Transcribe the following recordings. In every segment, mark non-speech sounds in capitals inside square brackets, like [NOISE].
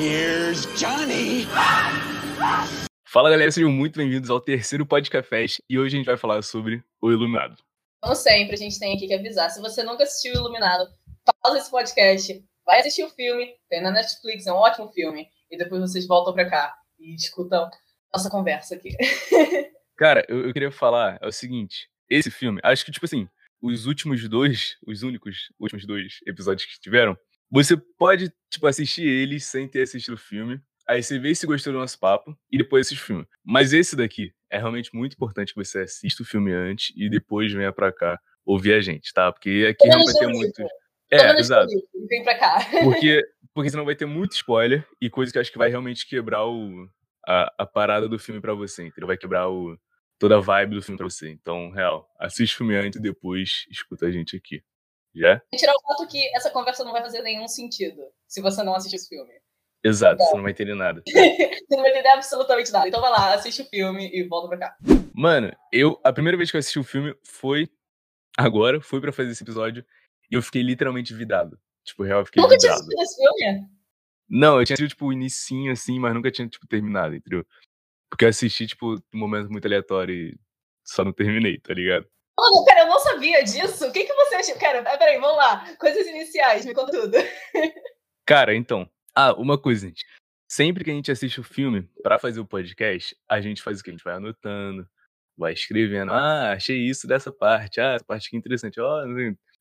Here's Johnny! Fala galera, sejam muito bem-vindos ao terceiro Podcast e hoje a gente vai falar sobre o Iluminado. Como sempre, a gente tem aqui que avisar: se você nunca assistiu o Iluminado, pausa esse podcast, vai assistir o filme, tem na Netflix, é um ótimo filme, e depois vocês voltam pra cá e escutam nossa conversa aqui. [LAUGHS] Cara, eu, eu queria falar é o seguinte: esse filme, acho que, tipo assim, os últimos dois, os únicos últimos dois episódios que tiveram, você pode, tipo, assistir eles sem ter assistido o filme. Aí você vê se gostou do nosso papo e depois assiste o filme. Mas esse daqui é realmente muito importante que você assista o filme antes e depois venha pra cá ouvir a gente, tá? Porque aqui não vai ter muito. É, exato. Vem pra cá. Porque, porque senão vai ter muito spoiler e coisa que eu acho que vai realmente quebrar o, a, a parada do filme pra você, entendeu? Vai quebrar o, toda a vibe do filme pra você. Então, real, assiste o filme antes e depois escuta a gente aqui. Já? Tirar o fato que essa conversa não vai fazer nenhum sentido se você não assistir esse filme. Exato, então, você não vai entender nada. [LAUGHS] você não vai entender absolutamente nada. Então vai lá, assiste o filme e volta pra cá. Mano, eu. A primeira vez que eu assisti o filme foi agora, foi pra fazer esse episódio, e eu fiquei literalmente vidrado. Tipo, real, eu fiquei nunca. Nunca tinha assistido esse filme? Não, eu tinha assistido, tipo, o inicinho, assim, mas nunca tinha, tipo, terminado, entendeu? Porque eu assisti, tipo, um momento muito aleatório e só não terminei, tá ligado? Mano, cara, eu não sabia disso. O que, que você achou? Cara, peraí, vamos lá. Coisas iniciais, me conta tudo. [LAUGHS] Cara, então. Ah, uma coisa, gente. Sempre que a gente assiste o filme para fazer o podcast, a gente faz o que? A gente vai anotando, vai escrevendo. Ah, achei isso dessa parte. Ah, essa parte aqui é interessante.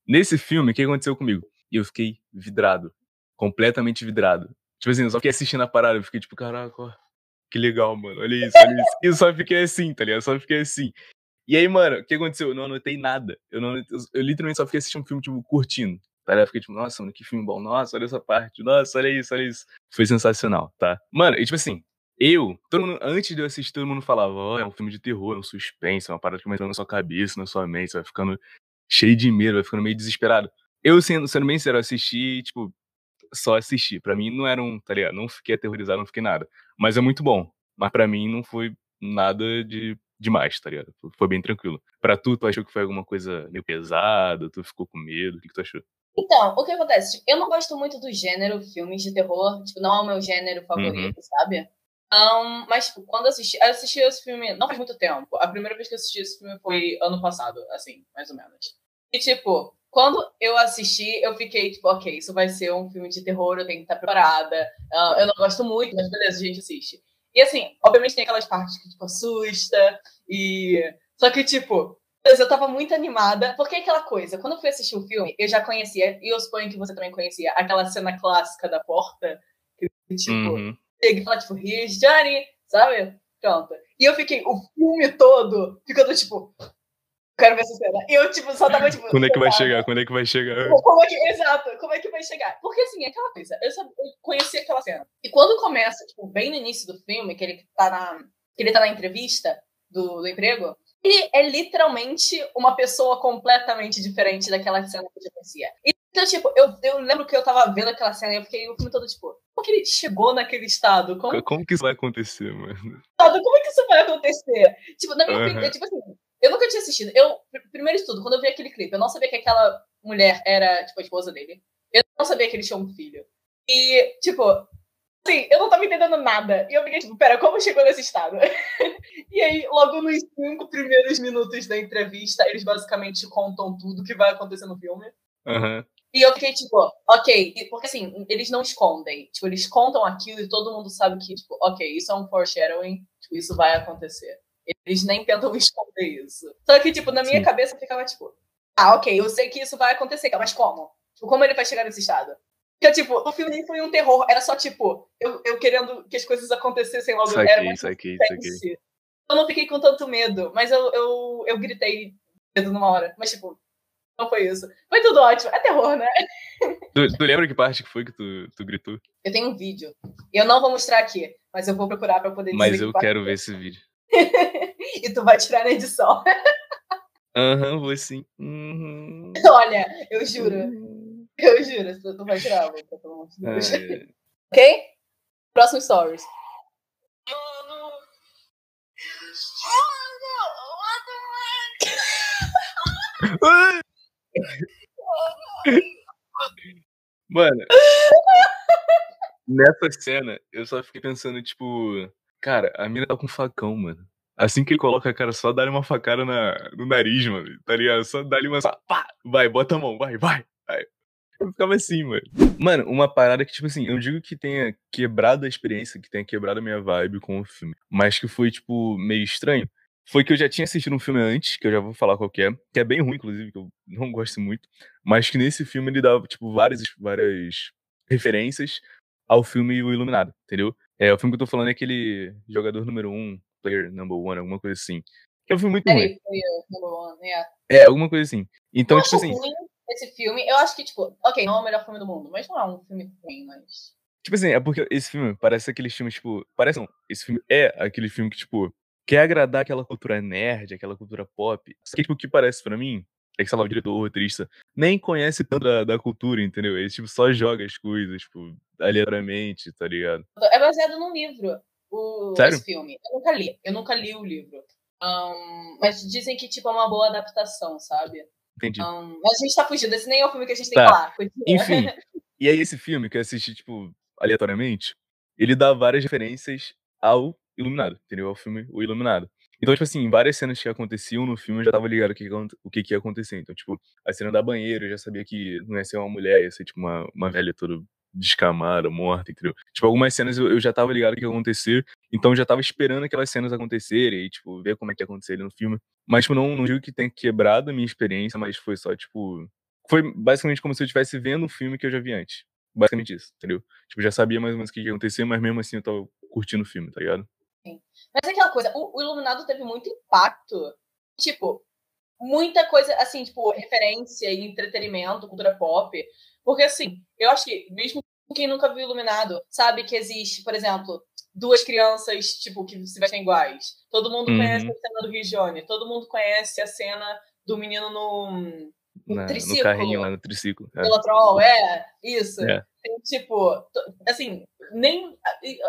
Nesse filme, o que aconteceu comigo? Eu fiquei vidrado. Completamente vidrado. Tipo assim, eu só fiquei assistindo a parada. Eu fiquei tipo, caraca, que legal, mano. Olha isso, olha isso. E eu só fiquei assim, tá ligado? Eu só fiquei assim. E aí, mano, o que aconteceu? Eu não anotei nada. Eu, não, eu, eu literalmente só fiquei assistindo um filme, tipo, curtindo. Tá? Eu fiquei tipo, nossa, mano, que filme bom. Nossa, olha essa parte. Nossa, olha isso, olha isso. Foi sensacional, tá? Mano, e tipo assim, eu, todo mundo, antes de eu assistir, todo mundo falava, ó, oh, é um filme de terror, é um suspense, é uma parada que vai entrando na sua cabeça, na sua mente, você vai ficando cheio de medo, vai ficando meio desesperado. Eu, sendo, sendo bem sincero, assisti, tipo, só assisti. Pra mim não era um, tá ligado? Não fiquei aterrorizado, não fiquei nada. Mas é muito bom. Mas pra mim não foi nada de demais, tá ligado? Foi bem tranquilo. Pra tu, tu achou que foi alguma coisa meio pesada? Tu ficou com medo? O que, que tu achou? Então, o que acontece? Tipo, eu não gosto muito do gênero filmes de terror. Tipo, não é o meu gênero favorito, uhum. sabe? Um, mas, tipo, quando eu assisti, eu assisti esse filme não faz muito tempo. A primeira vez que eu assisti esse filme foi ano passado, assim, mais ou menos. E, tipo, quando eu assisti, eu fiquei, tipo, ok, isso vai ser um filme de terror, eu tenho que estar preparada. Eu não gosto muito, mas beleza, a gente assiste. E assim, obviamente tem aquelas partes que, tipo, assusta, e. Só que, tipo, eu tava muito animada, porque é aquela coisa, quando eu fui assistir o filme, eu já conhecia, e eu suponho que você também conhecia, aquela cena clássica da porta, que, tipo, uhum. chega e fala, tipo, here's Johnny, sabe? Pronto. E eu fiquei o filme todo ficando, tipo, quero ver essa cena. E eu, tipo, só tava, tipo. Quando é que vai chegar? Quando é que vai chegar? Como é que, exato, como é que vai chegar? Porque, assim, é aquela coisa, eu, sabia, eu conheci aquela cena. E quando começa, tipo, bem no início do filme, que ele tá na, que ele tá na entrevista do, do emprego, ele é literalmente uma pessoa completamente diferente daquela cena que eu já conhecia. Então, tipo, eu, eu lembro que eu tava vendo aquela cena e eu fiquei o filme todo, tipo, como que ele chegou naquele estado? Como, como que isso vai acontecer, mano? Como é que isso vai acontecer? Tipo, na minha uhum. opinião, tipo assim, eu nunca tinha assistido. Eu, primeiro de tudo, quando eu vi aquele clipe, eu não sabia que aquela mulher era, tipo, a esposa dele. Eu não sabia que ele tinha um filho. E, tipo, assim, eu não tava entendendo nada. E eu fiquei, tipo, pera, como chegou nesse estado? [LAUGHS] e aí, logo nos cinco primeiros minutos da entrevista, eles basicamente contam tudo que vai acontecer no filme. Uhum. E eu fiquei, tipo, ok, porque assim, eles não escondem. Tipo, eles contam aquilo e todo mundo sabe que, tipo, ok, isso é um foreshadowing, tipo, isso vai acontecer. Eles nem tentam esconder isso. Só que, tipo, na minha Sim. cabeça ficava, tipo, ah, ok, eu sei que isso vai acontecer, mas como? Tipo, como ele vai chegar nesse estado? Porque, tipo, o filme nem foi um terror, era só, tipo, eu, eu querendo que as coisas acontecessem logo. Isso aqui, era isso aqui, isso aqui. Eu não fiquei com tanto medo, mas eu, eu, eu gritei medo numa hora. Mas, tipo, não foi isso. Foi tudo ótimo. É terror, né? Tu, tu lembra que parte que foi que tu, tu gritou? Eu tenho um vídeo. Eu não vou mostrar aqui, mas eu vou procurar pra poder. Mas eu quero ver esse vídeo. [LAUGHS] e tu vai tirar na edição. Aham, uhum, vou sim. Uhum. Olha, eu juro. Uhum. Eu juro, tu, tu vai tirar, pelo amor de Deus. Ah, é. [LAUGHS] ok? Próximo stories. [LAUGHS] Mano. nessa cena, eu só fiquei pensando, tipo, cara, a mina tá com facão, mano. Assim que ele coloca a cara, só dá-lhe uma facada na, no nariz, mano. Tá ligado? Só dá-lhe uma. Pá, vai, bota a mão, vai, vai. vai. Eu ficava assim, mano. Mano, uma parada que, tipo assim, eu digo que tenha quebrado a experiência, que tenha quebrado a minha vibe com o filme, mas que foi, tipo, meio estranho, foi que eu já tinha assistido um filme antes, que eu já vou falar qual que é, que é bem ruim, inclusive, que eu não gosto muito, mas que nesse filme ele dava, tipo, várias, várias referências ao filme O Iluminado, entendeu? É, o filme que eu tô falando é aquele jogador número um, player number one, alguma coisa assim. Que é um filme muito ruim. One, yeah. É, alguma coisa assim. Então, eu tipo assim. Ruim esse filme, eu acho que, tipo, ok, não é o melhor filme do mundo, mas não é um filme ruim, mas. Tipo assim, é porque esse filme parece aquele filme, tipo. Parece não, esse filme é aquele filme que, tipo, quer agradar aquela cultura nerd, aquela cultura pop. Só que, tipo, o que parece para mim é que, sei lá, o diretor, o roteirista, nem conhece tanto da, da, cultura, entendeu? Ele, tipo, só joga as coisas, tipo, aleatoriamente, tá ligado? É baseado num livro, o, Sério? esse filme. Eu nunca li, eu nunca li o livro. Um, mas dizem que, tipo, é uma boa adaptação, sabe? Entendi. Um, mas a gente tá fugindo, esse nem é o filme que a gente tem tá. que falar. Enfim, [LAUGHS] e aí esse filme que eu assisti, tipo, aleatoriamente, ele dá várias referências ao Iluminado, entendeu? Ao filme O Iluminado. Então, tipo assim, várias cenas que aconteciam no filme eu já tava ligado o que, o que, que ia acontecer. Então, tipo, a cena da banheira eu já sabia que não ia ser uma mulher, ia ser tipo uma, uma velha toda descamada, morta, entendeu? Tipo, algumas cenas eu, já tava ligado que ia acontecer, então já tava esperando aquelas cenas acontecerem e, tipo, ver como é que ia acontecer no filme. Mas, tipo, não, não digo que tenha quebrado a minha experiência, mas foi só, tipo. Foi basicamente como se eu estivesse vendo um filme que eu já vi antes. Basicamente isso, entendeu? Tipo, já sabia mais ou menos o que ia acontecer, mas mesmo assim eu tava curtindo o filme, tá ligado? Sim. Mas é aquela coisa, o, o Iluminado teve muito impacto. Tipo, muita coisa, assim, tipo, referência e entretenimento, cultura pop. Porque, assim, eu acho que, mesmo quem nunca viu Iluminado, sabe que existe, por exemplo, duas crianças, tipo, que se vestem iguais. Todo mundo uhum. conhece a cena do Rigione. Todo mundo conhece a cena do menino no, no Na, triciclo. No carrinho lá no triciclo. É. Pelotrol, é, isso. É. Tem, tipo, assim, nem...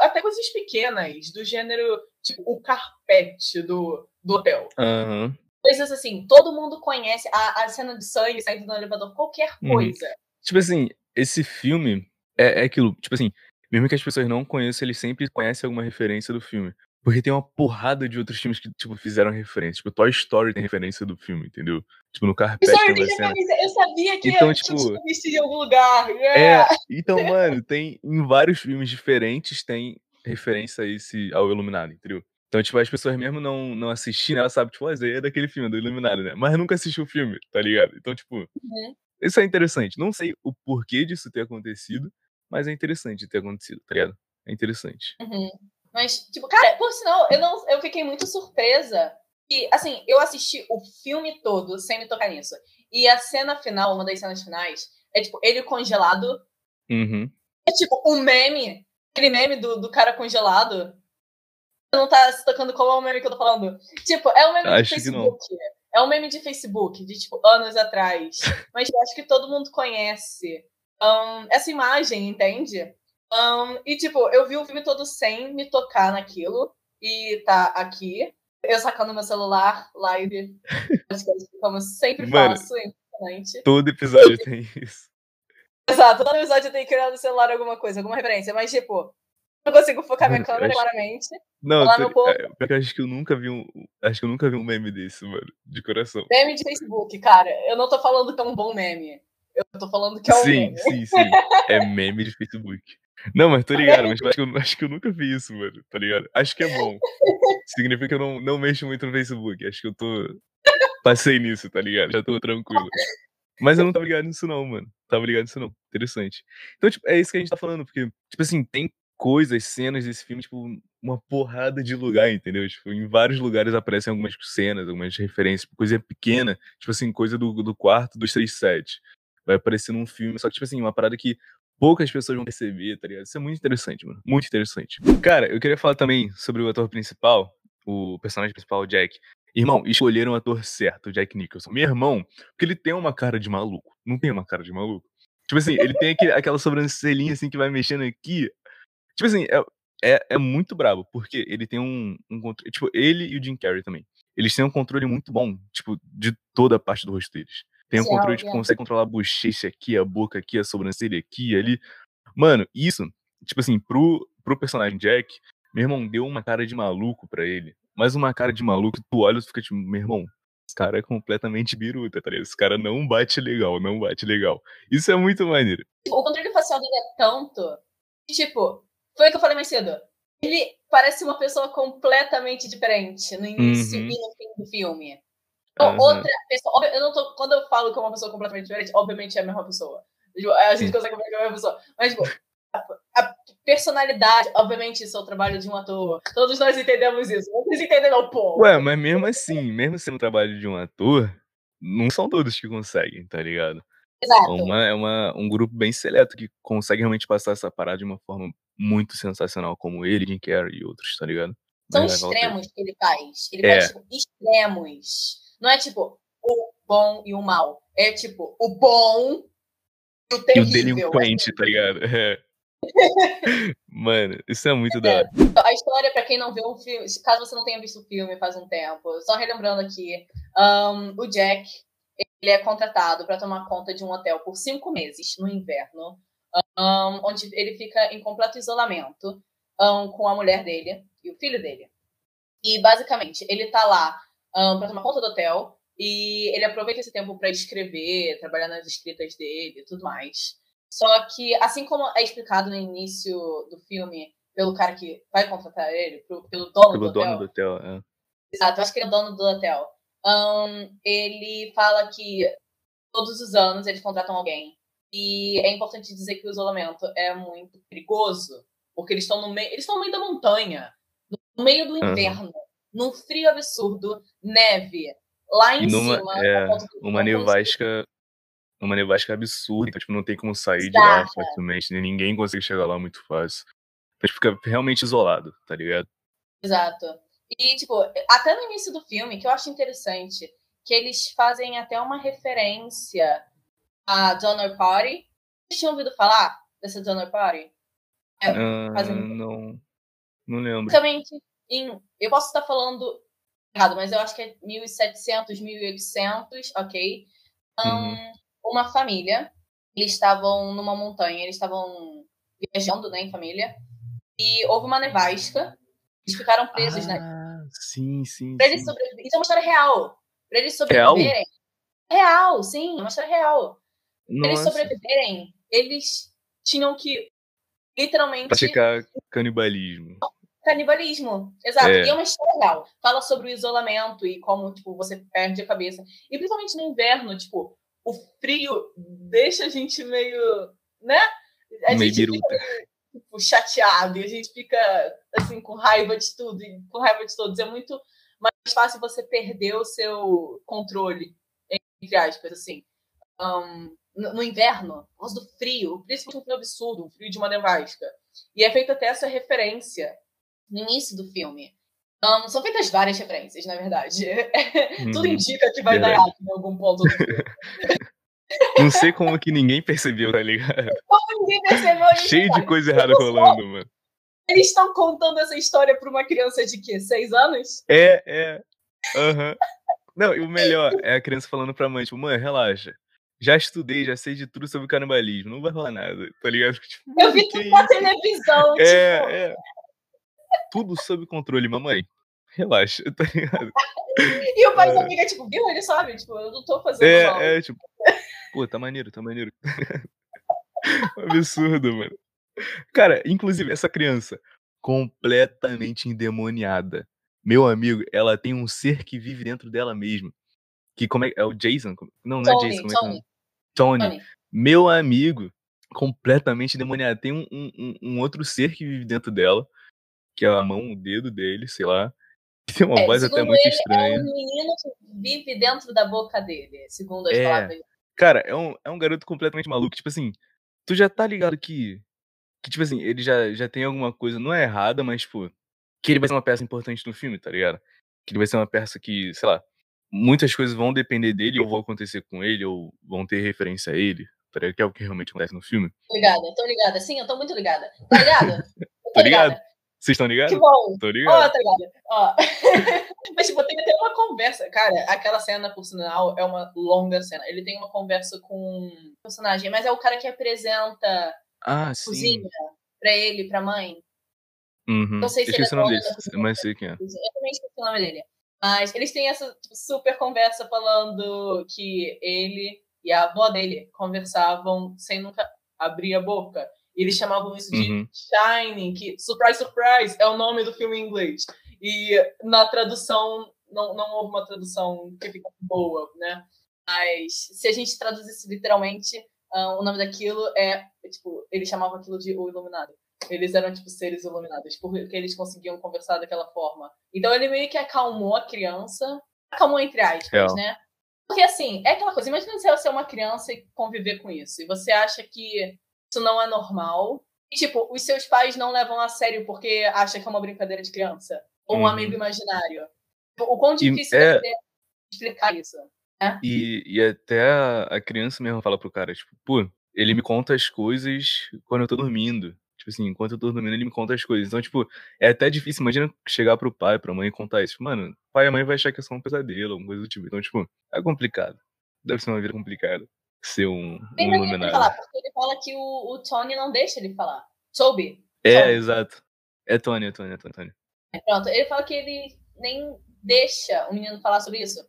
Até coisas pequenas, do gênero, tipo, o carpete do, do hotel. Uhum. Coisas assim, todo mundo conhece a, a cena de sangue saindo no elevador, qualquer uhum. coisa. Uhum. Tipo assim, esse filme é, é aquilo, tipo assim, mesmo que as pessoas não conheçam, eles sempre conhecem alguma referência do filme. Porque tem uma porrada de outros filmes que, tipo, fizeram referência. Tipo, Toy Story tem referência do filme, entendeu? Tipo, no Carpete tem cena. Eu sabia que então, tipo, tinha visto em algum lugar. Yeah. É, então, mano, tem em vários filmes diferentes tem referência a esse, ao Iluminado, entendeu? Então, tipo, as pessoas mesmo não, não assistindo, ela sabe, tipo, ah, é daquele filme, do Iluminado, né? Mas nunca assistiu o filme, tá ligado? Então, tipo, uhum. isso é interessante. Não sei o porquê disso ter acontecido, mas é interessante ter acontecido, tá ligado? É interessante. Uhum. Mas, tipo, cara, por sinal, eu, não, eu fiquei muito surpresa. E, assim, eu assisti o filme todo sem me tocar nisso. E a cena final, uma das cenas finais, é, tipo, ele congelado. Uhum. É, tipo, um meme. Aquele meme do, do cara congelado. Não tá se tocando qual é o meme que eu tô falando. Tipo, é um meme acho de Facebook. É um meme de Facebook, de, tipo, anos atrás. [LAUGHS] Mas eu acho que todo mundo conhece um, essa imagem, entende? Um, e, tipo, eu vi o filme todo sem me tocar naquilo. E tá aqui. Eu sacando meu celular, live, [LAUGHS] como sempre Mano, faço, é impressionante. Todo episódio tem [LAUGHS] isso. Exato, todo episódio tem que criar no celular alguma coisa, alguma referência. Mas, tipo, não consigo focar minha câmera acho... claramente. Não, tô... é, porque eu acho que eu nunca vi um. Acho que eu nunca vi um meme desse, mano. De coração. Meme de Facebook, cara. Eu não tô falando que é um bom meme. Eu tô falando que é um sim, meme. Sim, sim, É meme de Facebook. Não, mas tô ligado, mas acho que, eu, acho que eu nunca vi isso, mano. Tá ligado? Acho que é bom. Significa que eu não, não mexo muito no Facebook. Acho que eu tô. Passei nisso, tá ligado? Já tô tranquilo. Mas eu não tava ligado nisso, não, mano. Tava ligado nisso, não. Interessante. Então, tipo, é isso que a gente tá falando, porque, tipo assim, tem coisas, cenas desse filme, tipo, uma porrada de lugar, entendeu? Tipo, em vários lugares aparecem algumas cenas, algumas referências, tipo, coisa pequena, tipo assim, coisa do, do quarto dos 37 vai aparecer num filme. Só que, tipo assim, uma parada que poucas pessoas vão perceber, tá ligado? Isso é muito interessante, mano. Muito interessante. Cara, eu queria falar também sobre o ator principal, o personagem principal, o Jack. Irmão, escolheram o ator certo, o Jack Nicholson. Meu irmão, porque ele tem uma cara de maluco. Não tem uma cara de maluco. Tipo assim, ele tem aquele, aquela sobrancelhinha assim que vai mexendo aqui. Tipo assim, é, é, é muito brabo, porque ele tem um, um controle. Tipo, ele e o Jim Carrey também. Eles têm um controle muito bom, tipo, de toda a parte do rosto deles. Tem um controle de consegue controlar a bochecha aqui, a boca aqui, a sobrancelha aqui, ali. Mano, isso tipo assim, pro, pro personagem Jack, meu irmão deu uma cara de maluco pra ele. Mas uma cara de maluco, tu olha e fica tipo, meu irmão, esse cara é completamente biruta, tá ligado? Esse cara não bate legal, não bate legal. Isso é muito maneiro. O controle facial dele é tanto que, tipo, foi o que eu falei mais cedo. Ele parece uma pessoa completamente diferente no início Uhum. e no fim do filme. Aham. Outra pessoa. Eu não tô, quando eu falo que é uma pessoa completamente diferente, obviamente é a mesma pessoa. Tipo, A gente Sim. consegue ver que é a mesma pessoa. Mas, tipo, a, a personalidade, obviamente, isso é o trabalho de um ator. Todos nós entendemos isso. Vocês entenderam, pô. Ué, mas mesmo assim, mesmo sendo o trabalho de um ator, não são todos que conseguem, tá ligado? É, Exato. uma, é uma, um grupo bem seleto que consegue realmente passar essa parada de uma forma muito sensacional, como ele, Jim Carrey e outros, tá ligado? São Mas extremos que ele faz. Ele É. faz, tipo, extremos. Não é tipo o bom e o mal. É tipo o bom e o E o terrível. delinquente, tá ligado? É. [LAUGHS] Mano, isso é muito da hora. A história, pra quem não viu o filme, caso você não tenha visto o filme faz um tempo, só relembrando aqui, ahn, o Jack, ele é contratado pra tomar conta de um hotel por cinco meses no inverno, ahn, onde ele fica em completo isolamento ahn, com a mulher dele e o filho dele. E basicamente, ele tá lá ahn, pra tomar conta do hotel e ele aproveita esse tempo pra escrever, trabalhar nas escritas dele e tudo mais. Só que, assim como é explicado no início do filme pelo cara que vai contratar ele, pelo dono Pelo do hotel, dono do hotel. É. Exato, eu acho que ele é o dono do hotel. Ahn, ele fala que todos os anos eles contratam alguém. E é importante dizer que o isolamento é muito perigoso, porque eles estão no meio, eles estão no meio da montanha, no meio do inverno, num frio absurdo, neve, lá em numa, cima. é, uma nevasca. Uma nevasca absurda, então, tipo, não tem como sair de lá facilmente, nem ninguém consegue chegar lá muito fácil. Então, fica realmente isolado, tá ligado? Exato. E, tipo, até no início do filme, que eu acho interessante, que eles fazem até uma referência a Donner Party. Vocês tinham ouvido falar dessa Donner Party? É, Ah, fazendo- não. Não lembro. Basicamente, em, eu posso estar falando errado, mas eu acho que é 1700, 1800, ok? Uhum. Ahn, uma família, eles estavam numa montanha, eles estavam viajando, né, em família, e houve uma nevasca, eles ficaram presos na Ah, sim, sim. Pra eles sim. sobreviverem. Isso é uma história real. Pra eles Real? sobreviverem. Real, sim, é uma história real. Pra eles Nossa, sobreviverem, eles tinham que literalmente praticar canibalismo. Canibalismo. Exato. É. E é uma história real. Fala sobre o isolamento e como, tipo, você perde a cabeça. E principalmente no inverno, tipo, o frio deixa a gente meio, né? A Meio gente biruta. tipo, chateado e a gente fica assim com raiva de tudo e com raiva de todos. É muito mais fácil você perder o seu controle, entre aspas, assim. Ahn, no, no inverno, por causa do frio, principalmente um frio absurdo, um frio de uma nevasca. E é feita até essa referência no início do filme. Ahn, são feitas várias referências, na verdade. [LAUGHS] Tudo Uhum. indica que vai dar Verdade. errado em algum ponto do filme. [LAUGHS] Não sei como que ninguém percebeu, tá ligado? Como ninguém percebeu isso, Cheio de coisa errada rolando, mano. Eles estão contando essa história pra uma criança de quê? Seis anos? É, é. Aham. Não, e o melhor é a criança falando pra mãe, tipo, mãe, relaxa. Já estudei, já sei de tudo sobre canibalismo, não vai rolar nada, tá ligado? [LAUGHS] Tipo, Eu vi tudo na televisão, tipo. É, é. Tudo sob controle, mamãe. Relaxa, tá ligado? E o pai É. da amiga, tipo, viu? Ele sabe, tipo, eu não tô fazendo mal. É, é, tipo, pô, tá maneiro, tá maneiro. Um [LAUGHS] Absurdo, mano. Cara, inclusive, essa criança, completamente endemoniada. Meu amigo, ela tem um ser que vive dentro dela mesma. Que como é, é o Jason? Não, não é Tony, Jason, como é que é? o Tony? Tony. Tony. Meu amigo, completamente endemoniado. Tem um, um- um outro ser que vive dentro dela, que é a mão, o dedo dele, sei lá. [LAUGHS] Tem uma É, voz até muito ele, estranha. É um menino que vive dentro da boca dele, segundo as É. palavras. Cara, é um, é um garoto completamente maluco. Tipo assim, tu já tá ligado que. Que, tipo assim, ele já, já tem alguma coisa, não é errada, mas, tipo, que ele vai ser uma peça importante no filme, tá ligado? Que ele vai ser uma peça que, sei lá, muitas coisas vão depender dele, ou vão acontecer com ele, ou vão ter referência a ele, tá ligado? Que é o que realmente acontece no filme. Tô ligada, tô ligada. Sim, eu tô muito ligada. Tá [LAUGHS] ligada? Eu Tô ligado? Vocês estão Que ligados? bom. Tô Ó, ligado. tá ligada. Ó. [LAUGHS] Mas, tipo, tem até uma conversa. Cara, aquela cena, por sinal, é uma longa cena. Ele tem uma conversa com um personagem, mas é o cara que apresenta Ah, sim. cozinha. pra ele e pra mãe. Uhum. Não sei se Esqueci o ele é nome dono desse, da mas sei quem é. Eu também esqueci o nome dele. Mas eles têm essa tipo, super conversa falando que ele e a avó dele conversavam sem nunca abrir a boca. Eles chamavam isso de Uhum. Shining, que, surprise, surprise, é o nome do filme em inglês. E na tradução, não, não houve uma tradução que fica boa, né? Mas se a gente traduzisse literalmente, ah, o nome daquilo é, tipo, eles chamavam aquilo de o iluminado. Eles eram, tipo, seres iluminados, porque eles conseguiam conversar daquela forma. Então ele meio que acalmou a criança. Acalmou entre aspas, Real. né? Porque assim, é aquela coisa, imagina se você é uma criança e conviver com isso. E você acha que isso não é normal. E, tipo, os seus pais não levam a sério porque acham que é uma brincadeira de criança. Ou um Uhum. amigo imaginário. O quão E difícil é- é ser explicar isso. E, e até a, a criança mesmo fala pro cara, tipo, pô, ele me conta as coisas quando eu tô dormindo. Tipo assim, enquanto eu tô dormindo, ele me conta as coisas. Então, tipo, é até difícil. Imagina chegar pro pai, pra mãe e contar isso. Tipo, Mano, pai e mãe vai achar que é só um pesadelo, alguma coisa do tipo. Então, tipo, é complicado. Deve ser uma vida complicada. Ser um, um iluminado. falar, porque ele fala que o, o Tony não deixa ele falar. Toby. É, Tony. exato. É Tony, é Tony, é Tony. é Tony. Pronto, ele fala que ele nem deixa o menino falar sobre isso.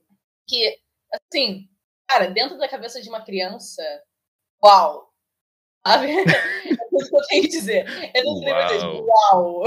Que, assim, cara, dentro da cabeça de uma criança, uau! Sabe? [LAUGHS] É tudo que eu tenho que dizer. Eu não sei Uau. uau!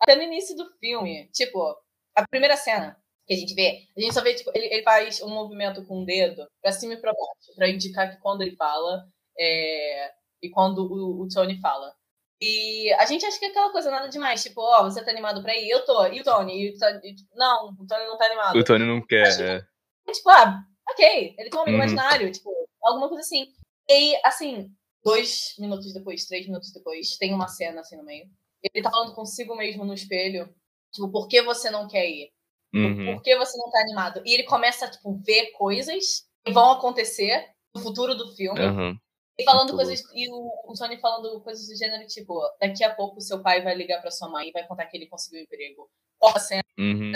Até no início do filme, tipo, a primeira cena que a gente vê, a gente só vê, tipo, ele, ele faz um movimento com o dedo pra cima e pra baixo, pra indicar que quando ele fala é, e quando o, o Tony fala. E a gente acha que é aquela coisa nada demais, tipo, ó, você tá animado pra ir? Eu tô. E o Tony? E o Tony? Tipo, não, o Tony não tá animado. O Tony não quer. Acho que- É. Tipo, ah, ok, ele tem um amigo Uhum. imaginário, tipo, alguma coisa assim. E, assim, dois minutos depois, três minutos depois, tem uma cena assim no meio. Ele tá falando consigo mesmo no espelho, tipo, por que você não quer ir? Uhum. Por que você não tá animado? E ele começa a, tipo, ver coisas que vão acontecer no futuro do filme. Aham. E falando Muito coisas. E o, o Tony falando coisas do gênero, tipo, daqui a pouco seu pai vai ligar pra sua mãe e vai contar que ele conseguiu um emprego. Corta a cena, Uhum.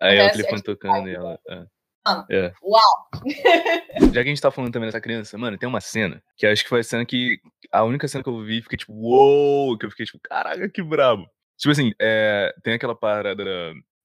Aí é o Acontece, telefone tipo, tocando e ela. é. Mano. É. uau! [LAUGHS] Já que a gente tá falando também dessa criança, mano, tem uma cena que acho que foi a cena que. A única cena que eu vi, fiquei tipo, uou! Que eu fiquei tipo, caraca, que brabo. Tipo assim, é, tem aquela parada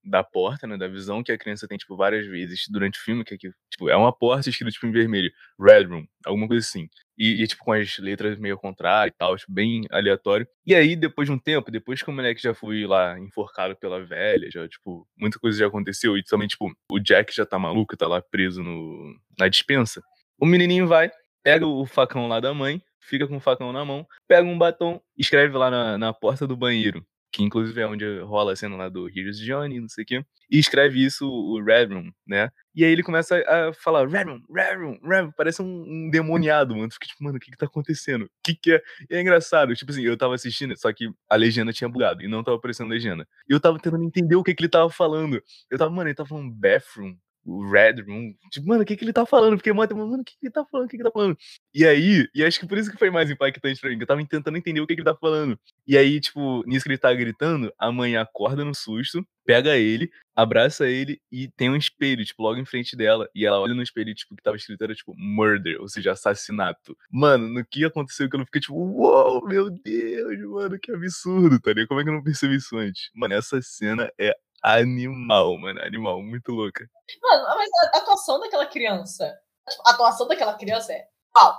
da, porta, né? Da visão que a criança tem, tipo, várias vezes durante o filme, que é, que, tipo, é uma porta escrita, tipo, em vermelho. Red Room, alguma coisa assim. E, e, tipo, com as letras meio ao contrário e tal, tipo, bem aleatório. E aí, depois de um tempo, depois que o moleque já foi lá enforcado pela velha, já, tipo, muita coisa já aconteceu, e também, tipo, o Jack já tá maluco, tá lá preso no, na dispensa. O menininho vai, pega o facão lá da mãe, fica com o facão na mão, pega um batom, escreve lá na, na porta do banheiro, que inclusive é onde rola a cena lá do Here's Johnny, não sei o quê, e escreve isso o Red Room, né? E aí ele começa a falar, Red Room, Red Room, Red Room, parece um, um demoniado, mano. Fica tipo, mano, o que que tá acontecendo? O que que é? E é engraçado, tipo assim, eu tava assistindo, só que a legenda tinha bugado e não tava aparecendo legenda. E eu tava tentando entender o que que ele tava falando. Eu tava, mano, ele tava falando bathroom, o Red Room. Tipo, mano, o que que ele tá falando? Fiquei muito, mano, o que que ele tá falando? O que que ele tá falando? E aí, e acho que por isso que foi mais impactante pra mim, que eu tava tentando entender o que que ele tá falando. E aí, tipo, nisso que ele tá gritando, a mãe acorda no susto, pega ele, abraça ele e tem um espelho, tipo, logo em frente dela. E ela olha no espelho, tipo, que tava escrito era, tipo, murder, ou seja, assassinato. Mano, no que aconteceu que eu não fiquei, tipo, uou, meu Deus, mano, que absurdo, tá ligado? Como é que eu não percebi isso antes? Mano, essa cena é animal, mano, animal, muito louca. Mano, mas a atuação daquela criança. tipo, A atuação daquela criança é. Uau!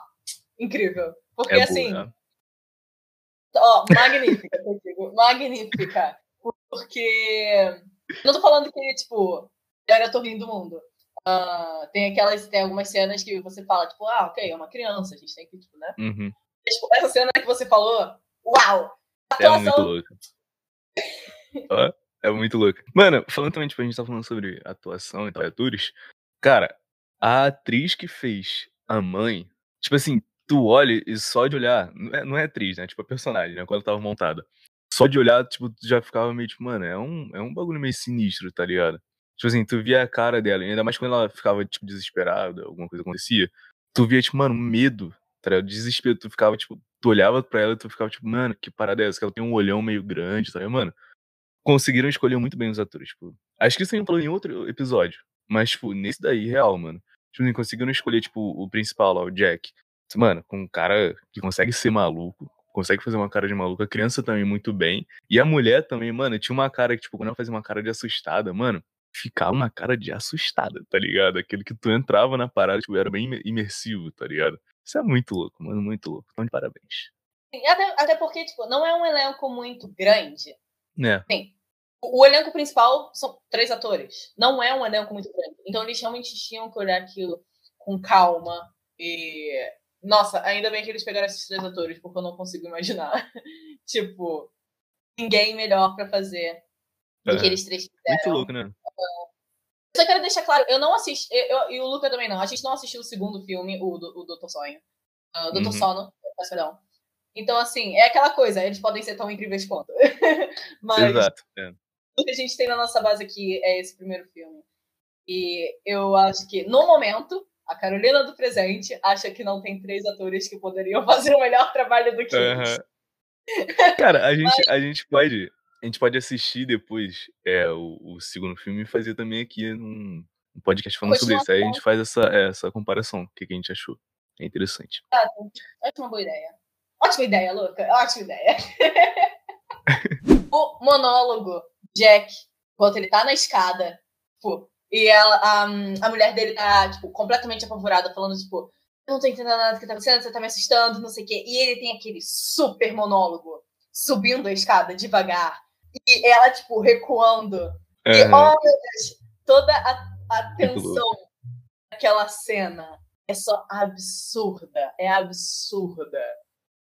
Incrível. Porque É assim. boa, né? Ó, magnífica, eu digo. Magnífica. Porque. Não tô falando que, tipo, era a torrinha do mundo. Ah, tem aquelas. Tem algumas cenas que você fala, tipo, ah, ok, é uma criança, a gente tem que, tipo, né? Uhum. Tipo, essa cena que você falou, uau! A É muito atuação. É muito louca. Mano, falando também, tipo, a gente tá falando sobre atuação e tal, atores. Cara, a atriz que fez a mãe, tipo assim, tu olha e só de olhar, não é, não é atriz, né? Tipo, a personagem, né? Quando ela tava montada. Só de olhar, tipo, tu já ficava meio tipo, mano, é um, é um bagulho meio sinistro, tá ligado? Tipo assim, tu via a cara dela, ainda mais quando ela ficava, tipo, desesperada, alguma coisa acontecia, tu via, tipo, mano, medo, tá ligado? Desespero, tu ficava, tipo, tu olhava pra ela e tu ficava, tipo, mano, que parada é essa? Que ela tem um olhão meio grande, tá ligado? Mano, conseguiram escolher muito bem os atores, tipo. Acho que isso a gente falou em outro episódio, mas, tipo, nesse daí, real, mano. Tipo, conseguiram escolher, tipo, o principal lá, o Jack. Mano, com um cara que consegue ser maluco, consegue fazer uma cara de maluca. A criança também muito bem. E a mulher também, mano, tinha uma cara que, tipo, quando ela fazia uma cara de assustada, mano, ficava uma cara de assustada, tá ligado? Aquele que tu entrava na parada, tipo, era bem imersivo, tá ligado? Isso é muito louco, mano, muito louco. Então, de parabéns. Sim, até, até porque, tipo, não é um elenco muito grande. É. Sim. O, elenco principal são três atores. Não é um elenco muito grande. Então eles realmente tinham que olhar aquilo com calma. E. Nossa, ainda bem que eles pegaram esses três atores, porque eu não consigo imaginar. [LAUGHS] tipo, ninguém melhor para fazer do É. que eles três fizeram. Muito louco, né? Eu só quero deixar claro, eu não assisti, eu, e o Luca também não, a gente não assistiu o segundo filme, o, o Doutor Sonho. Uh, Doutor Uhum. Sono, perdão. Então, assim, é aquela coisa, eles podem ser tão incríveis quanto. [LAUGHS] Mas Exato. é. O que a gente tem na nossa base aqui é esse primeiro filme. E eu acho que, no momento, a Carolina do presente acha que não tem três atores que poderiam [LAUGHS] fazer o melhor trabalho do que. Aham. Cara, a gente, a gente pode. A gente pode assistir depois é, o, o segundo filme e fazer também aqui um, um podcast falando sobre isso. Aí a gente faz essa, é, essa comparação. O que, que a gente achou. É interessante. Acho uma boa ideia. Ótima ideia, Luca. Ótima ideia. [LAUGHS] o monólogo Jack, enquanto ele tá na escada, tipo, e ela, a, a mulher dele tá, tipo, completamente apavorada, falando, tipo, eu não tô entendendo nada do que tá acontecendo, você tá me assustando, não sei o quê. E ele tem aquele super monólogo, subindo a escada devagar. E ela, tipo, recuando. E, Aham. oh, meu Deus, toda a, a tensão daquela cena é só absurda. É absurda.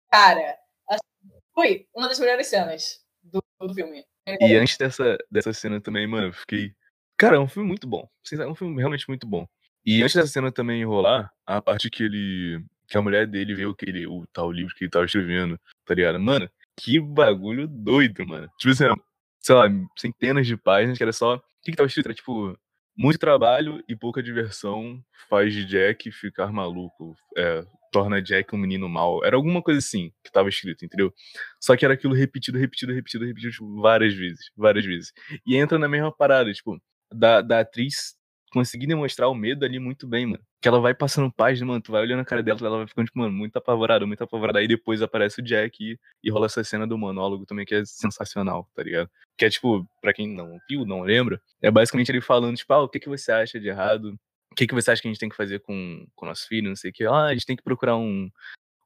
Cara, assim, foi uma das melhores cenas do, do filme. E antes dessa, dessa cena também, mano, eu fiquei. Cara, é um filme muito bom. É um filme realmente muito bom. E antes dessa cena também rolar, a parte que ele. Que a mulher dele vê o, que ele, o tal livro que ele tava escrevendo, tá ligado? Mano, que bagulho doido, mano. Tipo assim, sei lá, centenas de páginas que era só. O que, que tava escrito? Era tipo. Muito trabalho e pouca diversão faz de Jack ficar maluco. É, torna Jack um menino mau. Era alguma coisa assim que tava escrito, entendeu? Só que era aquilo repetido, repetido, repetido, repetido, tipo, várias vezes, várias vezes. E entra na mesma parada, tipo, da, da atriz conseguir demonstrar o medo ali muito bem, mano. Que ela vai passando página, mano, tu vai olhando a cara dela, ela vai ficando, tipo, mano, muito apavorada, muito apavorada. Aí depois aparece o Jack e, e rola essa cena do monólogo também, que é sensacional, tá ligado? Que é, tipo, pra quem não viu, não lembra, é basicamente ele falando, tipo, ah, o que, que você acha de errado? O que, que você acha que a gente tem que fazer com o nosso filho, não sei o que. Ah, a gente tem que procurar um,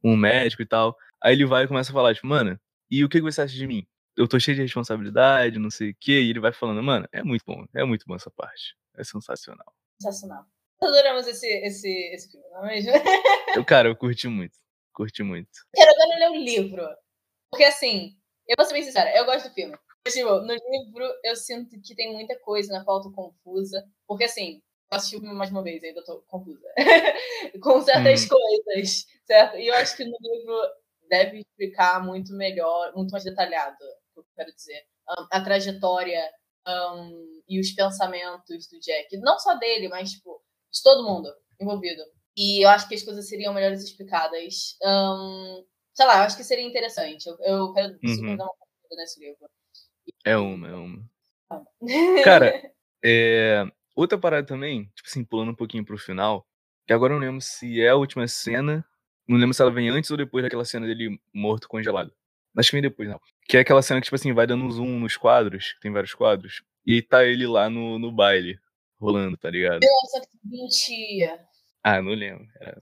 um médico e tal. Aí ele vai e começa a falar, tipo, mano, e o que, que você acha de mim? Eu tô cheio de responsabilidade, não sei o quê. E ele vai falando, mano, é muito bom, é muito bom essa parte. É sensacional. Sensacional. Adoramos esse, esse, esse filme, não é mesmo? [LAUGHS] Eu, cara, eu curti muito. Curti muito. Quero agora ler o livro. Porque, assim, eu vou ser bem sincera, eu gosto do filme. Mas, tipo, no livro eu sinto que tem muita coisa na qual eu tô confusa. Porque, assim, eu assisti o filme mais uma vez, ainda tô confusa. [LAUGHS] Com certas Hum. coisas, certo? E eu acho que no livro deve explicar muito melhor, muito mais detalhado, o que eu quero dizer. A trajetória um, e os pensamentos do Jack. Não só dele, mas, tipo, de todo mundo envolvido. E eu acho que as coisas seriam melhores explicadas. Um, sei lá, eu acho que seria interessante. Eu, eu quero super Uhum. dar uma conferida nesse livro. É uma, é uma. [LAUGHS] Cara, é, outra parada também, tipo assim, pulando um pouquinho pro final, que agora eu não lembro se é a última cena, não lembro se ela vem antes ou depois daquela cena dele morto congelado. Acho que vem depois, não. Que é aquela cena que, tipo assim, vai dando um zoom nos quadros, que tem vários quadros, e tá ele lá no, no baile, rolando, tá ligado? 1920. Ah, não lembro. Era,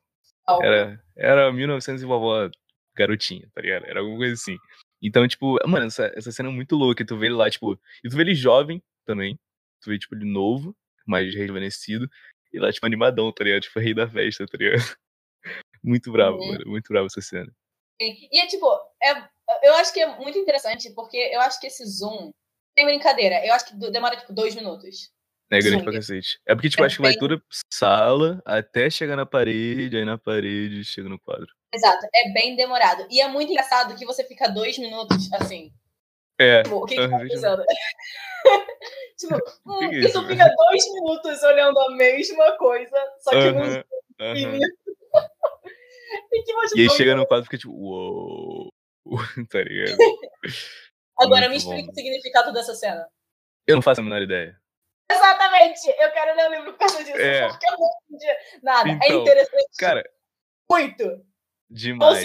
era, era 1900 e vovó garotinha, tá ligado? Era alguma coisa assim. Então, tipo, mano, essa, essa cena é muito louca. Tu vê ele lá, tipo, e tu vê ele jovem também. Tu vê, tipo, ele novo, mais rejuvenescido. E lá, tipo, animadão, tá ligado? Tipo, rei da festa, tá ligado? [LAUGHS] Muito bravo, Uhum. mano. Muito bravo essa cena. E é tipo, é, eu acho que é muito interessante, porque eu acho que esse zoom. Tem brincadeira, eu acho que demora tipo dois minutos. É grande Zoom. pra cacete. É porque, tipo, É acho que vai toda sala até chegar na parede, aí na parede chega no quadro. Exato, é bem demorado. E é muito engraçado que você fica dois minutos assim. É. Tipo, o que, que tá acontecendo? [LAUGHS] tipo, hum, que que é isso, fica dois minutos olhando a mesma coisa, só que no Aham, zoom aham. [LAUGHS] infinito. e que E aí chega no quadro e fica tipo, uou. [LAUGHS] tá ligado? [LAUGHS] Agora muito me bom. explica o significado dessa cena. Eu não faço a menor ideia. Exatamente! Eu quero ler o livro por causa disso, É. porque eu não entendi nada. é Então, interessante Cara, muito. Demais.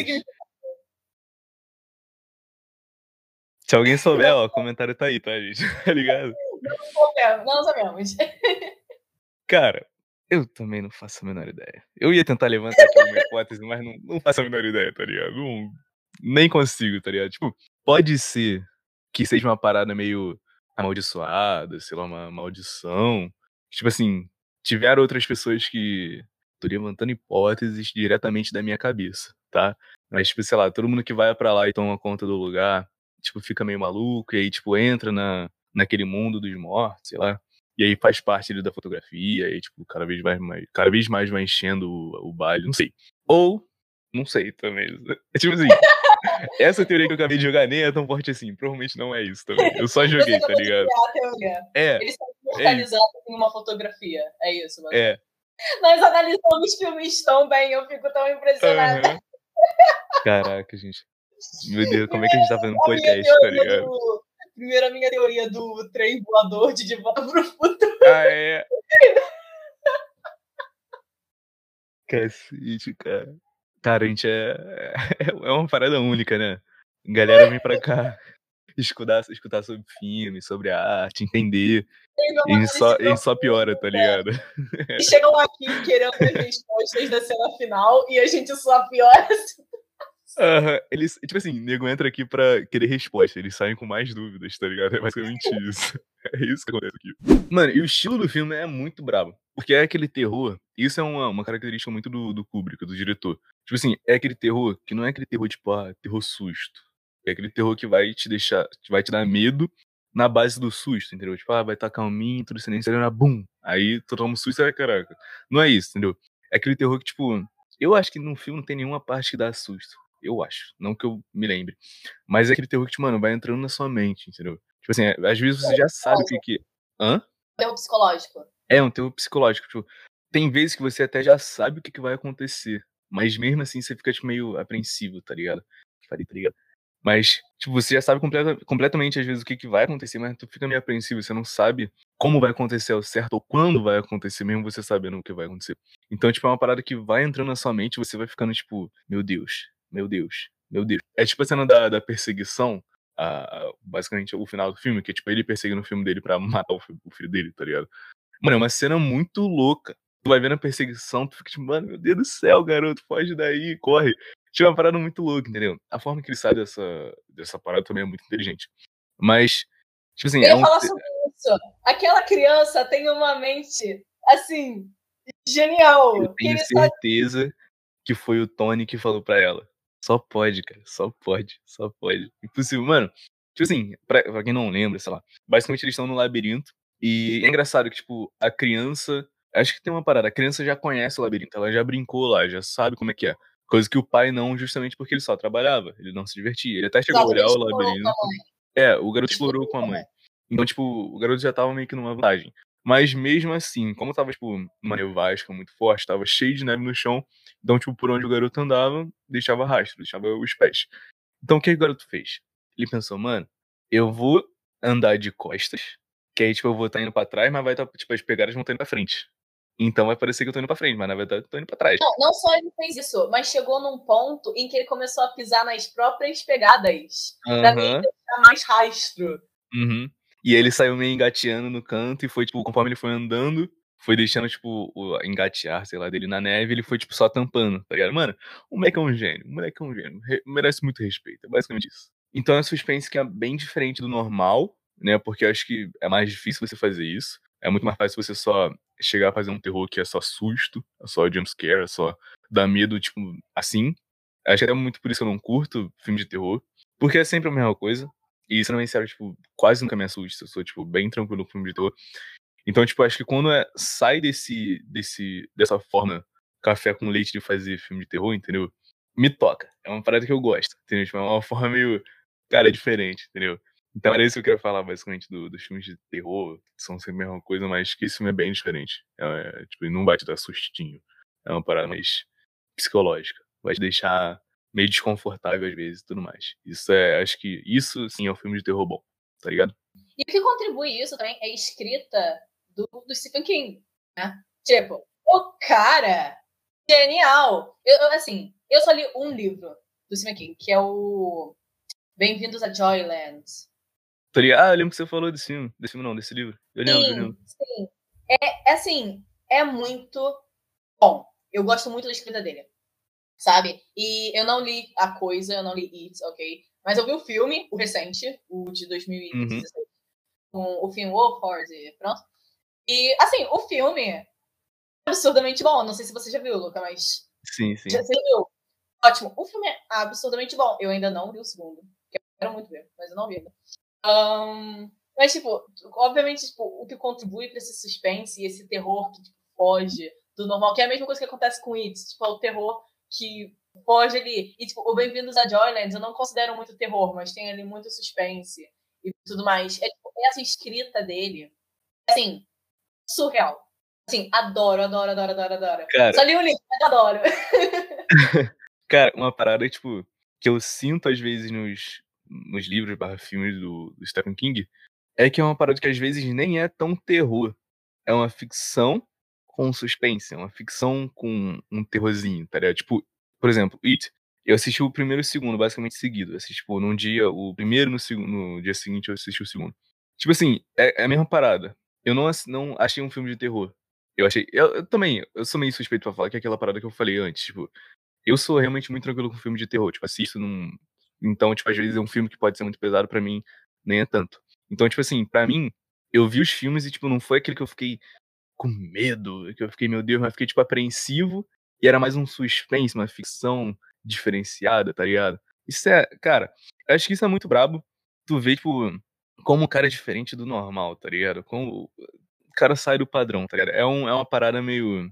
Se alguém souber, ó, o comentário tá aí, tá, gente? [LAUGHS] Tá ligado? Não não sabemos. Cara, eu também não faço a menor ideia. Eu ia tentar levantar aqui uma hipótese, mas não, não faço a menor ideia, tá ligado? Não, nem consigo, tá ligado? Tipo, pode ser que seja uma parada meio amaldiçoada, sei lá, uma maldição. Tipo assim, tiveram outras pessoas que. Tô levantando hipóteses diretamente da minha cabeça, tá? Mas, tipo, sei lá, todo mundo que vai para lá e toma conta do lugar, tipo, fica meio maluco, e aí, tipo, entra na, naquele mundo dos mortos, sei lá. E aí faz parte ali da fotografia, e tipo, cada vez mais, mais cada vez mais vai enchendo o, o baile, não sei. Ou, não sei também. É [LAUGHS] tipo assim, essa teoria que eu acabei de jogar nem é tão forte assim. Provavelmente não é isso também. Eu só joguei, tá ligado? É. Eles estão imortalizados é em uma fotografia. É isso, mano. É. Nós analisamos filmes tão bem, eu fico tão impressionada. Uhum. Caraca, gente. Meu Deus, como é que a gente tá fazendo podcast, tá ligado? Do... Primeiro a minha teoria do trem voador de De Volta pro Futuro. Ah, é. Cacete, cara. Cara, a gente [LAUGHS] é, é uma parada única, né? Galera vem pra cá [LAUGHS] escutar, escutar sobre filme, sobre arte, entender. E a só, só piora, tá ligado? E chegam [LAUGHS] aqui querendo as respostas da cena final e a gente só piora. Uhum. Eles, tipo assim, nego entra aqui pra querer resposta, eles saem com mais dúvidas, tá ligado? É basicamente [LAUGHS] isso. É isso que acontece aqui. Mano, e o estilo do filme é muito brabo. Porque é aquele terror. Isso é uma, uma característica muito do, do Kubrick, do diretor. Tipo assim, é aquele terror que não é aquele terror tipo, ah, terror susto. É aquele terror que vai te deixar, vai te dar medo na base do susto, entendeu? Tipo, ah, vai estar tá calminho, tudo sem nem bum. Aí tu toma um susto e vai, caraca. Não é isso, entendeu? É aquele terror que, tipo, eu acho que no filme não tem nenhuma parte que dá susto. Eu acho. Não que eu me lembre. Mas é aquele terror que, tipo, mano, vai entrando na sua mente, entendeu? Tipo assim, é, às vezes você já sabe o que que. Hã? Terror psicológico. É, um terror psicológico. Tipo, tem vezes que você até já sabe o que, que vai acontecer. Mas mesmo assim você fica, tipo, meio apreensivo, tá ligado? Falei, tá ligado? Mas, tipo, você já sabe completa, completamente, às vezes, o que, que vai acontecer, mas tu fica meio apreensivo, você não sabe como vai acontecer ao certo ou quando vai acontecer, mesmo você sabendo o que vai acontecer. Então, tipo, é uma parada que vai entrando na sua mente, você vai ficando, tipo, meu Deus, meu Deus, meu Deus. É tipo a cena da, da perseguição, a, basicamente o final do filme, que é tipo ele perseguindo o filme dele pra [LAUGHS] matar o filho, o filho dele, tá ligado? Mano, é uma cena muito louca. Tu vai vendo a perseguição, tu fica tipo, mano, meu Deus do céu, garoto, foge daí, corre. Tinha uma parada muito louca, entendeu? A forma que ele sai dessa, dessa parada também é muito inteligente. Mas, tipo assim. Eu é um... falar sobre isso. Aquela criança tem uma mente, assim, genial. Eu tenho certeza só... que foi o Tony que falou pra ela. Só pode, cara. Só pode. Só pode. Impossível. Mano, tipo assim, pra, pra quem não lembra, sei lá. Basicamente eles estão no labirinto. E é engraçado que, tipo, a criança. Acho que tem uma parada. A criança já conhece o labirinto. Ela já brincou lá, já sabe como é que é. Coisa que o pai não, justamente porque ele só trabalhava. Ele não se divertia. Ele até chegou a olhar o labirinto. É, o garoto explorou com a mãe. Então, tipo, o garoto já tava meio que numa vantagem. Mas mesmo assim, como tava, tipo, uma nevasca muito forte, tava cheio de neve no chão, então, tipo, por onde o garoto andava, deixava rastro, deixava os pés. Então, o que o garoto fez? Ele pensou, mano, eu vou andar de costas, que aí, tipo, eu vou estar tá indo pra trás, mas vai estar, tá, tipo, as pegadas vão estar tá indo pra frente. Então vai parecer que eu tô indo pra frente, mas na verdade eu tô indo pra trás. Não, não só ele fez isso, mas chegou num ponto em que ele começou a pisar nas próprias pegadas. Uhum. Pra mim deixar mais rastro. Uhum. E ele saiu meio engateando no canto e foi, tipo, conforme ele foi andando, foi deixando, tipo, o engatear, sei lá, dele na neve, ele foi, tipo, só tampando, tá ligado? Mano, o moleque é um gênio, o moleque é um gênio, merece muito respeito, é basicamente isso. Então é suspense que é bem diferente do normal, né? Porque eu acho que é mais difícil você fazer isso. É muito mais fácil você só chegar a fazer um terror que é só susto, é só jumpscare, é só dar medo, tipo, assim. Acho que é muito por isso que eu não curto filme de terror. Porque é sempre a mesma coisa. E isso não é sério, tipo, quase nunca me assusta. Eu sou, tipo, bem tranquilo no filme de terror. Então, tipo, acho que quando é, sai desse, desse, dessa forma café com leite de fazer filme de terror, entendeu? Me toca. É uma parada que eu gosto, entendeu? Tipo, é uma forma meio, cara, diferente, entendeu? Então era isso que eu queria falar, basicamente, do, dos filmes de terror, que são sempre a mesma coisa, mas que esse filme é bem diferente. É, é, tipo, não vai te dar sustinho. É uma parada mais psicológica. Vai te deixar meio desconfortável às vezes e tudo mais. Isso é, acho que isso sim é um filme de terror bom, tá ligado? E o que contribui isso também é a escrita do, do Stephen King, né? Tipo, o cara, genial! Eu, assim, eu só li um livro do Stephen King, que é o Bem-vindos a Joyland. Ah, eu lembro que você falou desse filme. Desse filme não, desse livro. Eu lembro, sim, eu lembro. Sim. É, é assim, é muito bom. Eu gosto muito da escrita dele. Sabe? E eu não li a coisa, eu não li It, ok? Mas eu vi o filme, o recente, o de 2016, uhum. com o filme Wolf Horde, pronto. E, assim, o filme é absurdamente bom. Não sei se você já viu, Luca, mas. Sim, sim. Já, você viu? Ótimo. O filme é absurdamente bom. Eu ainda não vi o segundo. Eu quero muito ver, mas eu não vi ainda. Um, mas, tipo, obviamente, tipo, o que contribui para esse suspense e esse terror que tipo, foge do normal, que é a mesma coisa que acontece com It, tipo, é o terror que foge ali. E, tipo, o Bem-vindos a Joyland eu não considero muito terror, mas tem ali muito suspense e tudo mais. É, tipo, essa escrita dele, assim, surreal. Assim, adoro, adoro, adoro, adoro, adoro. Cara... Só li o livro, mas adoro. [LAUGHS] Cara, uma parada, tipo, que eu sinto às vezes nos, nos livros barra filmes do, do Stephen King, é que é uma parada que às vezes nem é tão terror. É uma ficção com suspense, é uma ficção com um terrorzinho, tá ligado? Tipo, por exemplo, It. Eu assisti o primeiro e o segundo, basicamente seguido. Eu assisti, tipo, num dia, o primeiro, no, segundo, no dia seguinte eu assisti o segundo. Tipo assim, é, é a mesma parada. Eu não, não achei um filme de terror. Eu achei. Eu, eu, também, eu sou meio suspeito pra falar que é aquela parada que eu falei antes, tipo. Eu sou realmente muito tranquilo com filme de terror. Tipo, assisto num. Então, tipo, às vezes é um filme que pode ser muito pesado para mim, nem é tanto. Então, tipo assim, para mim, eu vi os filmes e, tipo, não foi aquele que eu fiquei com medo, que eu fiquei, meu Deus, mas fiquei, tipo, apreensivo. E era mais um suspense, uma ficção diferenciada, tá ligado? Isso é, cara, acho que isso é muito brabo. Tu vê, tipo, como o cara é diferente do normal, tá ligado? Como o cara sai do padrão, tá ligado? É, um, é uma parada meio.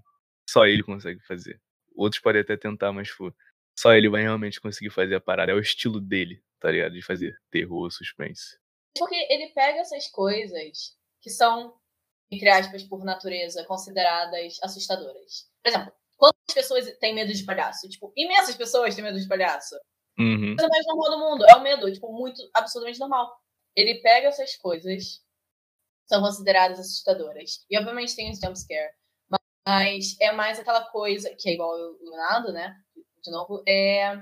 Só ele consegue fazer. Outros podem até tentar, mas, tipo, só ele vai realmente conseguir fazer a parada. É o estilo dele, tá ligado? De fazer terror, suspense. Porque ele pega essas coisas que são, entre aspas, por natureza, consideradas assustadoras. Por exemplo, quantas pessoas têm medo de palhaço? Tipo, imensas pessoas têm medo de palhaço. Uhum. A coisa mais normal do mundo. É o medo, tipo, muito, absurdamente normal. Ele pega essas coisas são consideradas assustadoras. E obviamente tem os jumpscare. Mas é mais aquela coisa, que é igual o Leonardo, né? De novo, é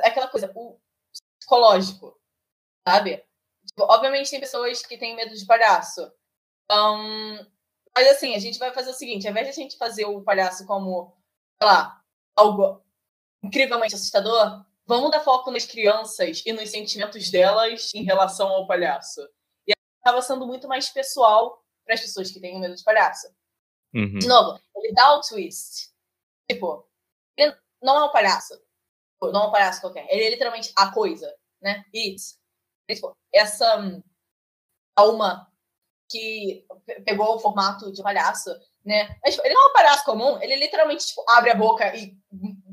aquela coisa, o psicológico, sabe? Tipo, obviamente tem pessoas que têm medo de palhaço. Um, mas assim, a gente vai fazer o seguinte, ao invés de a gente fazer o palhaço como, sei lá, algo incrivelmente assustador, vamos dar foco nas crianças e nos sentimentos delas em relação ao palhaço. E acaba sendo muito mais pessoal para as pessoas que têm medo de palhaço. Uhum. De novo, ele dá o twist. Tipo, ele não é um palhaço. Não é um palhaço qualquer. Ele é literalmente a coisa, né? It's tipo, essa alma que pegou o formato de palhaço, né? Mas, tipo, ele não é um palhaço comum, ele literalmente tipo, abre a boca e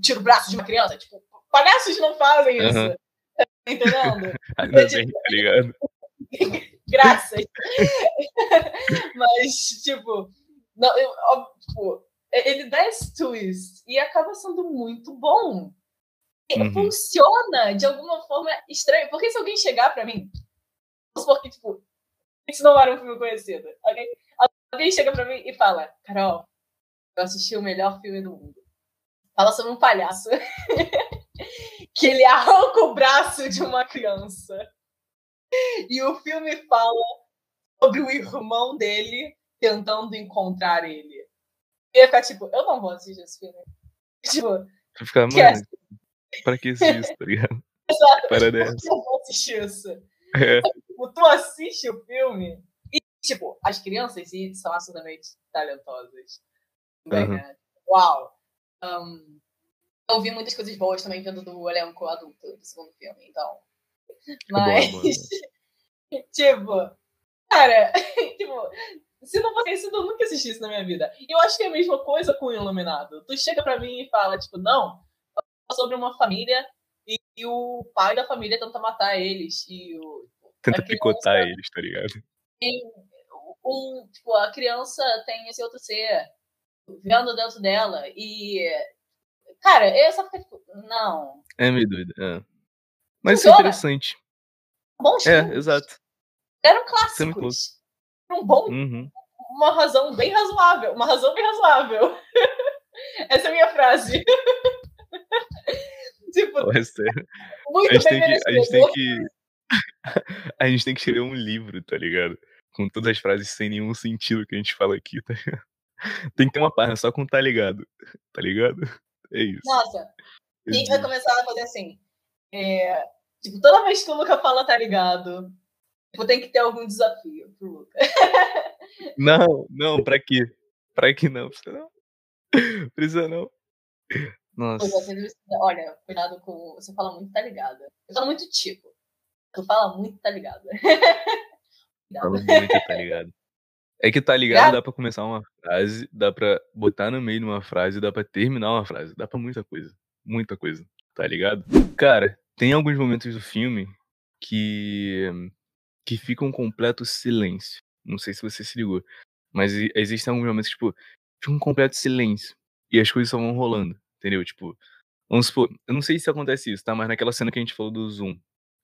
tira o braço de uma criança. Tipo, palhaços não fazem isso. Uhum. Tá entendendo? [LAUGHS] Ainda bem, tá ligado? [LAUGHS] Graças. [LAUGHS] Mas, tipo, não, eu, tipo, ele dá esse twist e acaba sendo muito bom. Uhum. Funciona de alguma forma estranha. Porque se alguém chegar pra mim, porque, tipo, isso não era um filme conhecido. Alguém, alguém chega pra mim e fala, Carol, eu assisti o melhor filme do mundo. Fala sobre um palhaço [LAUGHS] que ele arranca o braço de uma criança. E o filme fala sobre o irmão dele tentando encontrar ele. E ia ficar tipo, eu não vou assistir esse filme. Tipo, ficar, mano, pra que isso, tá ligado? [LAUGHS] Exato. Para. Eu não vou assistir isso. É. Tipo, tu assiste o filme e, tipo, as crianças são absolutamente talentosas. Bem, uhum. né? Uau! Um, eu vi muitas coisas boas também vendo do elenco adulto do segundo filme, então. Mas, boa. [LAUGHS] tipo, cara, [LAUGHS] tipo, se não fosse isso, eu nunca assisti isso na minha vida. E eu acho que é a mesma coisa com o Iluminado. Tu chega pra mim e fala, tipo, não, sobre uma família e, e o pai da família tenta matar eles. E o, tenta picotar eles, tá ligado? Tem um, tipo, a criança tem esse outro ser vendo dentro dela e. Cara, eu só fico tipo, não. É meio doido, é. Mas isso é interessante. Bons É, exato. Eram clássicos. Um bom. Uhum. Uma razão bem razoável. Uma razão bem razoável. [LAUGHS] Essa é a minha frase. [LAUGHS] tipo, Muito a gente, tem que, a gente tem que a gente tem que escrever um livro, tá ligado? Com todas as frases sem nenhum sentido que a gente fala aqui, tá ligado? Tem que ter uma página só com tá ligado, tá ligado? É isso. Nossa, a gente vai começar a fazer assim. É, tipo, toda vez que o Luca fala tá ligado, tipo, tem que ter algum desafio pro Luca. [LAUGHS] Não, não, pra quê? Pra que não? Precisa não. Precisa não. Nossa. Você, olha, cuidado com. Você fala muito tá ligado. Eu falo muito tipo. Tu fala muito tá ligado. [LAUGHS] Falo muito tá ligado. É que tá ligado, dá pra começar uma frase, dá pra botar no meio de uma frase, dá pra terminar uma frase, dá pra muita coisa. Muita coisa, tá ligado? Cara, tem alguns momentos do filme que. que fica um completo silêncio. Não sei se você se ligou. Mas existem alguns momentos que, tipo, fica um completo silêncio. E as coisas só vão rolando, entendeu? Tipo, vamos supor, eu não sei se acontece isso, tá? Mas naquela cena que a gente falou do Zoom,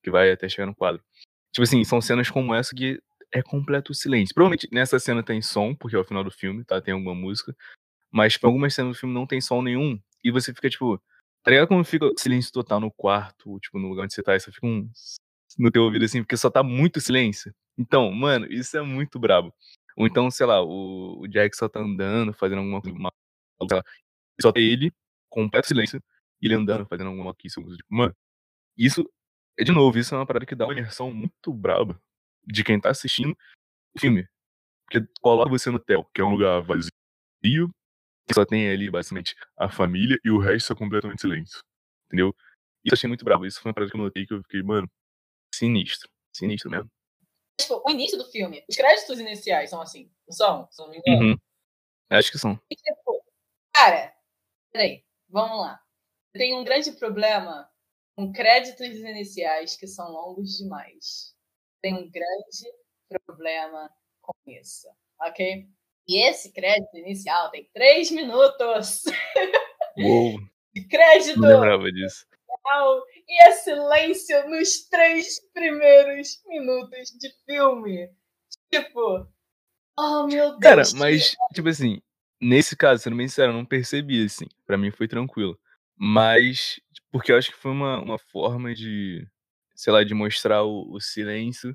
que vai até chegar no quadro. Tipo assim, são cenas como essa que é completo silêncio. Provavelmente nessa cena tem som, porque é o final do filme, tá? Tem alguma música. Mas tipo, algumas cenas do filme não tem som nenhum. E você fica, tipo, tá ligado como fica silêncio total no quarto, tipo, no lugar onde você tá, e só fica um no teu ouvido assim, porque só tá muito silêncio. Então, mano, isso é muito brabo. Ou então, sei lá, o, o Jack só tá andando, fazendo alguma coisa, lá, só tem ele, completo silêncio, e ele andando, fazendo alguma coisa. Tipo, mano, isso, é de novo, isso é uma parada que dá uma imersão muito braba de quem tá assistindo o filme. Porque coloca você no hotel, que é um lugar vazio, que só tem ali, basicamente, a família e o resto é completamente silêncio. Entendeu? Isso eu achei muito bravo. Isso foi uma parada que eu notei que eu fiquei, mano, sinistro. Sinistro mesmo. Tipo, o início do filme, os créditos iniciais são assim, não são? Se não me engano. Uhum. Acho que são. E, tipo, cara, peraí, vamos lá. Tem um grande problema com créditos iniciais que são longos demais tem um grande problema com isso, ok? E esse crédito inicial tem três minutos. [LAUGHS] Uou! de crédito. Não lembrava disso. E é silêncio nos três primeiros minutos de filme. Tipo, oh meu Deus. Cara, mas, tipo assim, nesse caso, sendo bem sincero, eu não percebi, assim. Pra mim foi tranquilo. Mas, porque eu acho que foi uma, uma forma de sei lá, de mostrar o, o silêncio,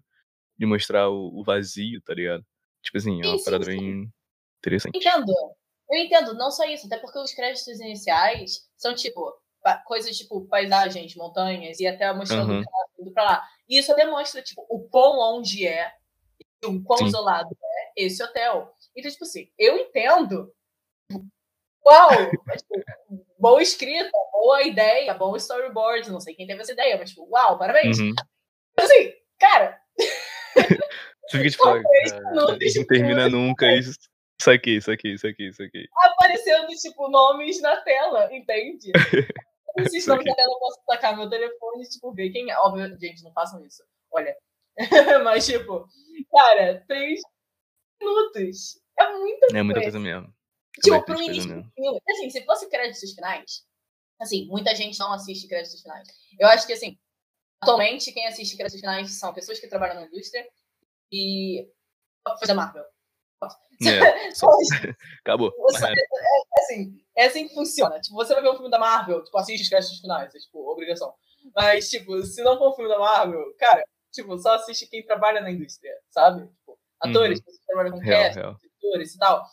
de mostrar o, o, vazio, tá ligado? Tipo assim, é uma sim, parada sim. bem interessante. Entendo. Eu entendo, não só isso, até porque os créditos iniciais são tipo coisas tipo paisagens, montanhas e até mostrando uhum. indo pra lá. E isso demonstra tipo o quão longe é, o quão sim. isolado é esse hotel. Então, tipo assim, eu entendo Uau! [LAUGHS] Tipo, boa escrita, boa ideia, bom storyboard. Não sei quem teve essa ideia, mas, tipo, uau, parabéns. Uhum. Assim, cara. [LAUGHS] Você fica tipo, não termina nunca isso. Isso aqui, isso aqui, isso aqui, isso aqui. Aparecendo, tipo, nomes na tela, entende? [LAUGHS] Esses nomes na tela eu posso sacar meu telefone e, tipo, ver quem é. Óbvio, gente, não façam isso. Olha. [LAUGHS] Mas, tipo, cara, três minutos. É muita coisa. É muita coisa mesmo. Tipo, pro início do filme. Assim, se fosse créditos finais, assim, muita gente não assiste créditos finais. Eu acho que, assim, atualmente, quem assiste créditos finais são pessoas que trabalham na indústria e. Coisa Marvel. É, [LAUGHS] só... Acabou. Você, é, é, assim, é assim que funciona. Tipo, você vai ver um filme da Marvel, tipo, assiste os créditos finais, é tipo, obrigação. Mas, tipo, se não for um filme da Marvel, cara, tipo, só assiste quem trabalha na indústria, sabe? Tipo, atores, uhum. que trabalham com cast, atores e tal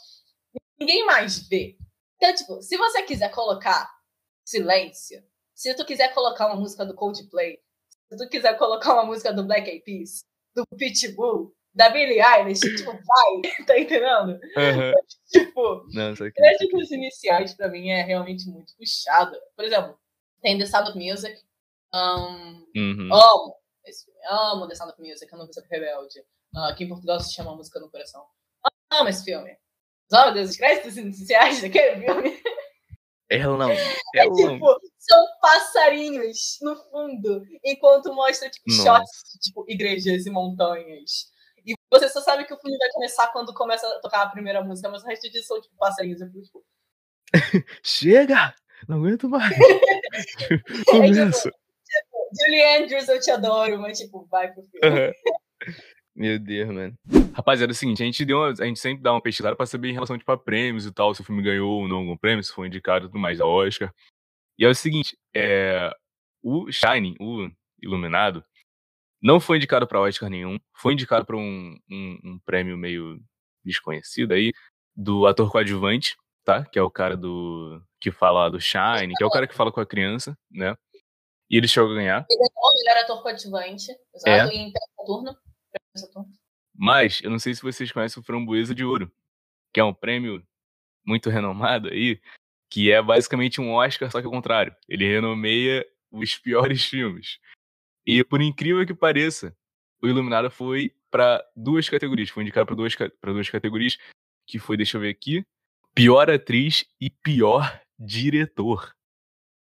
ninguém mais vê. Então, tipo, se você quiser colocar silêncio, se tu quiser colocar uma música do Coldplay, se tu quiser colocar uma música do Black Eyed Peas, do Pitbull, da Billie Eilish, tipo, vai, [LAUGHS] tá entendendo? Uhum. tipo, créditos iniciais pra mim é realmente muito puxado. Por exemplo, tem The Sound of Music. Um, uhum. Amo esse filme, amo The Sound of Music, não vou rebelde. Uh, aqui em Portugal se chama Música no Coração. Amo esse filme. Oh, Deus, os créditos iniciais daquele filme. Ela não. É ela é tipo, não. são passarinhos no fundo, enquanto mostra tipo, shots de tipo, igrejas e montanhas. E você só sabe que o filme vai começar quando começa a tocar a primeira música, mas o resto disso são tipo passarinhos. Eu fico, tipo... [LAUGHS] Chega! Não aguento mais. [LAUGHS] é, tipo, tipo, Julie Andrews, eu te adoro, mas tipo, vai pro filme. Uhum. Meu Deus, mano. Rapaziada, é o seguinte, a gente, deu uma, a gente sempre dá uma pesquisada pra saber em relação tipo, a prêmios e tal, se o filme ganhou ou não algum prêmio, se foi indicado e tudo mais da Oscar. E é o seguinte, é, o Shining, o Iluminado, Não foi indicado para Oscar nenhum. Foi indicado para um, um, um, prêmio meio desconhecido aí, do ator coadjuvante, tá? Que é o cara do. que fala do Shine, que é o cara que fala com a criança, né? E ele chegou a ganhar. Ele ganhou o melhor ator coadjuvante, exato, é. em Saturno. Mas, eu não sei se vocês conhecem o Framboesa de Ouro, que é um prêmio muito renomado aí, que é basicamente um Oscar, só que ao contrário. Ele renomeia os piores [LAUGHS] filmes. E por incrível que pareça, o Iluminado foi para duas categorias. Foi indicado para duas, pra duas categorias, que foi, deixa eu ver aqui, pior atriz e pior diretor.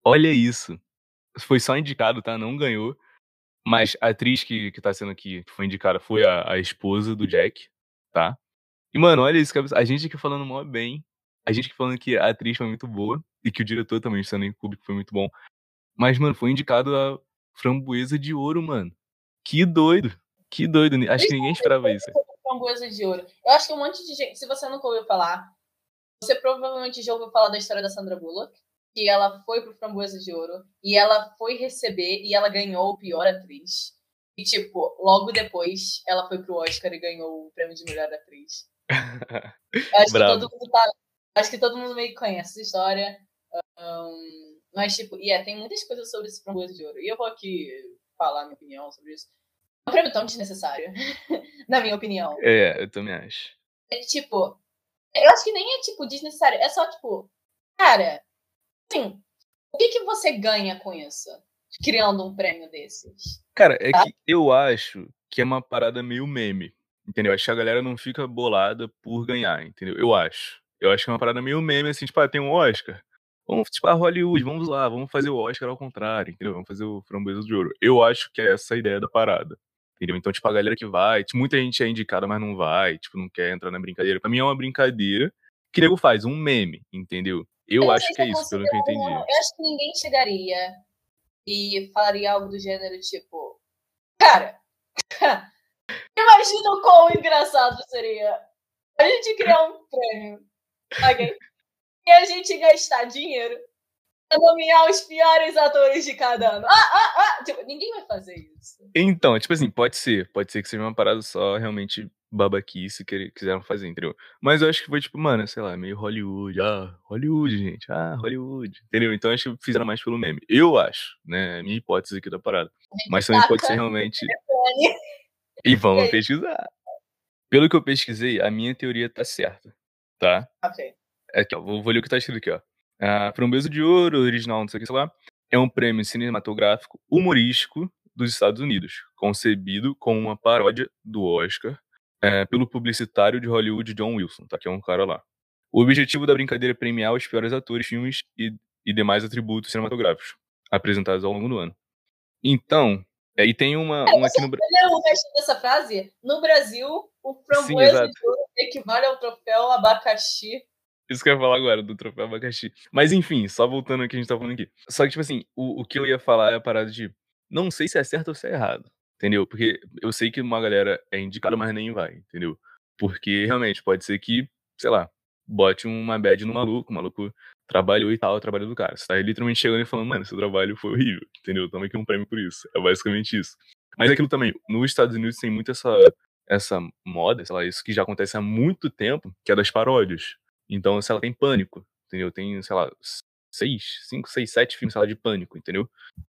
Olha isso. Foi só indicado, tá? Não ganhou. Mas a atriz que, que tá sendo aqui, que foi indicada, foi a, a esposa do Jack, tá? E, mano, olha isso, a gente aqui falando mó bem, a gente aqui falando que a atriz foi muito boa, e que o diretor também, o Stanley Kubrick, foi muito bom. Mas, mano, foi indicado a framboesa de ouro, mano. Que doido. Que doido. Acho que ninguém esperava isso. Framboesa de ouro. Eu acho que um monte de gente, se você nunca ouviu falar, você provavelmente já ouviu falar da história da Sandra Bullock, que ela foi pro Framboesa de Ouro e ela foi receber e ela ganhou o pior atriz. E, tipo, logo depois ela foi pro Oscar e ganhou o prêmio de melhor atriz. [LAUGHS] acho, que todo mundo tá, acho que todo mundo meio que conhece essa história. Um, mas, tipo, e yeah, tem muitas coisas sobre esse framboesa de ouro. E eu vou aqui falar minha opinião sobre isso. É um prêmio tão desnecessário, [LAUGHS] na minha opinião. É, eu também acho. É tipo, eu acho que nem é, tipo, desnecessário. É só, tipo, cara, assim, o que, que você ganha com isso? Criando um prêmio desses? Cara, é tá? que eu acho que é uma parada meio meme. Entendeu? Acho que a galera não fica bolada por ganhar, entendeu? Eu acho. Eu acho que é uma parada meio meme, assim, tipo, ah, tem um Oscar. Vamos, tipo, a Hollywood, vamos lá, vamos fazer o Oscar ao contrário, entendeu? Vamos fazer o Framboesa de Ouro. Eu acho que é essa a ideia da parada. Entendeu? Então, tipo, a galera que vai, tipo, muita gente é indicada, mas não vai, tipo, não quer entrar na brincadeira. Pra mim é uma brincadeira que nego faz, um meme, entendeu? Eu, eu acho que é isso, pelo que eu entendi. Eu acho que ninguém chegaria e falaria algo do gênero, tipo, cara, [LAUGHS] imagina o quão engraçado seria a gente criar um prêmio, ok? e a gente gastar dinheiro nomear os piores atores de cada ano. Ah, ah, ah! Tipo, ninguém vai fazer isso. Então, tipo assim, pode ser. Pode ser que seja uma parada só realmente babaquice que quiseram fazer, entendeu? Mas eu acho que foi tipo, mano, sei lá, meio Hollywood. Ah, Hollywood, gente. Ah, Hollywood. Entendeu? Então acho que fizeram mais pelo meme. Eu acho, né? Minha hipótese aqui da parada. Mas também pode ser realmente. E vamos [LAUGHS] pesquisar. Pelo que eu pesquisei, a minha teoria tá certa. Tá? Ok. Aqui, ó, vou, vou ler o que tá escrito aqui, ó. A Framboesa de Ouro, original, não sei o que, sei lá, é um prêmio cinematográfico humorístico dos Estados Unidos, concebido como uma paródia do Oscar é, pelo publicitário de Hollywood John Wilson, tá? Que é um cara lá. O objetivo da brincadeira é premiar os piores atores, filmes e, e demais atributos cinematográficos apresentados ao longo do ano. Então, é, e tem uma, é, uma aqui no Brasil. o resto dessa frase? No Brasil, o framboesa de ouro equivale ao troféu abacaxi isso que eu ia falar agora, do troféu abacaxi. Mas enfim, só voltando ao que a gente tá falando aqui. Só que, tipo assim, o, o que eu ia falar é a parada de. Não sei se é certo ou se é errado. Entendeu? Porque eu sei que uma galera é indicada, mas nem vai, entendeu? Porque realmente pode ser que, sei lá, bote uma bad no maluco, o maluco trabalhou e tal, o trabalho do cara. Você tá literalmente chegando e falando, mano, seu trabalho foi horrível, entendeu? Toma aqui um prêmio por isso. É basicamente isso. Mas aquilo também, nos Estados Unidos tem muito essa, essa moda, sei lá, isso que já acontece há muito tempo, que é das paródias. Então, se ela tem pânico, entendeu? Tem, sei lá, seis, cinco, seis, sete filmes, sei lá, de pânico, entendeu?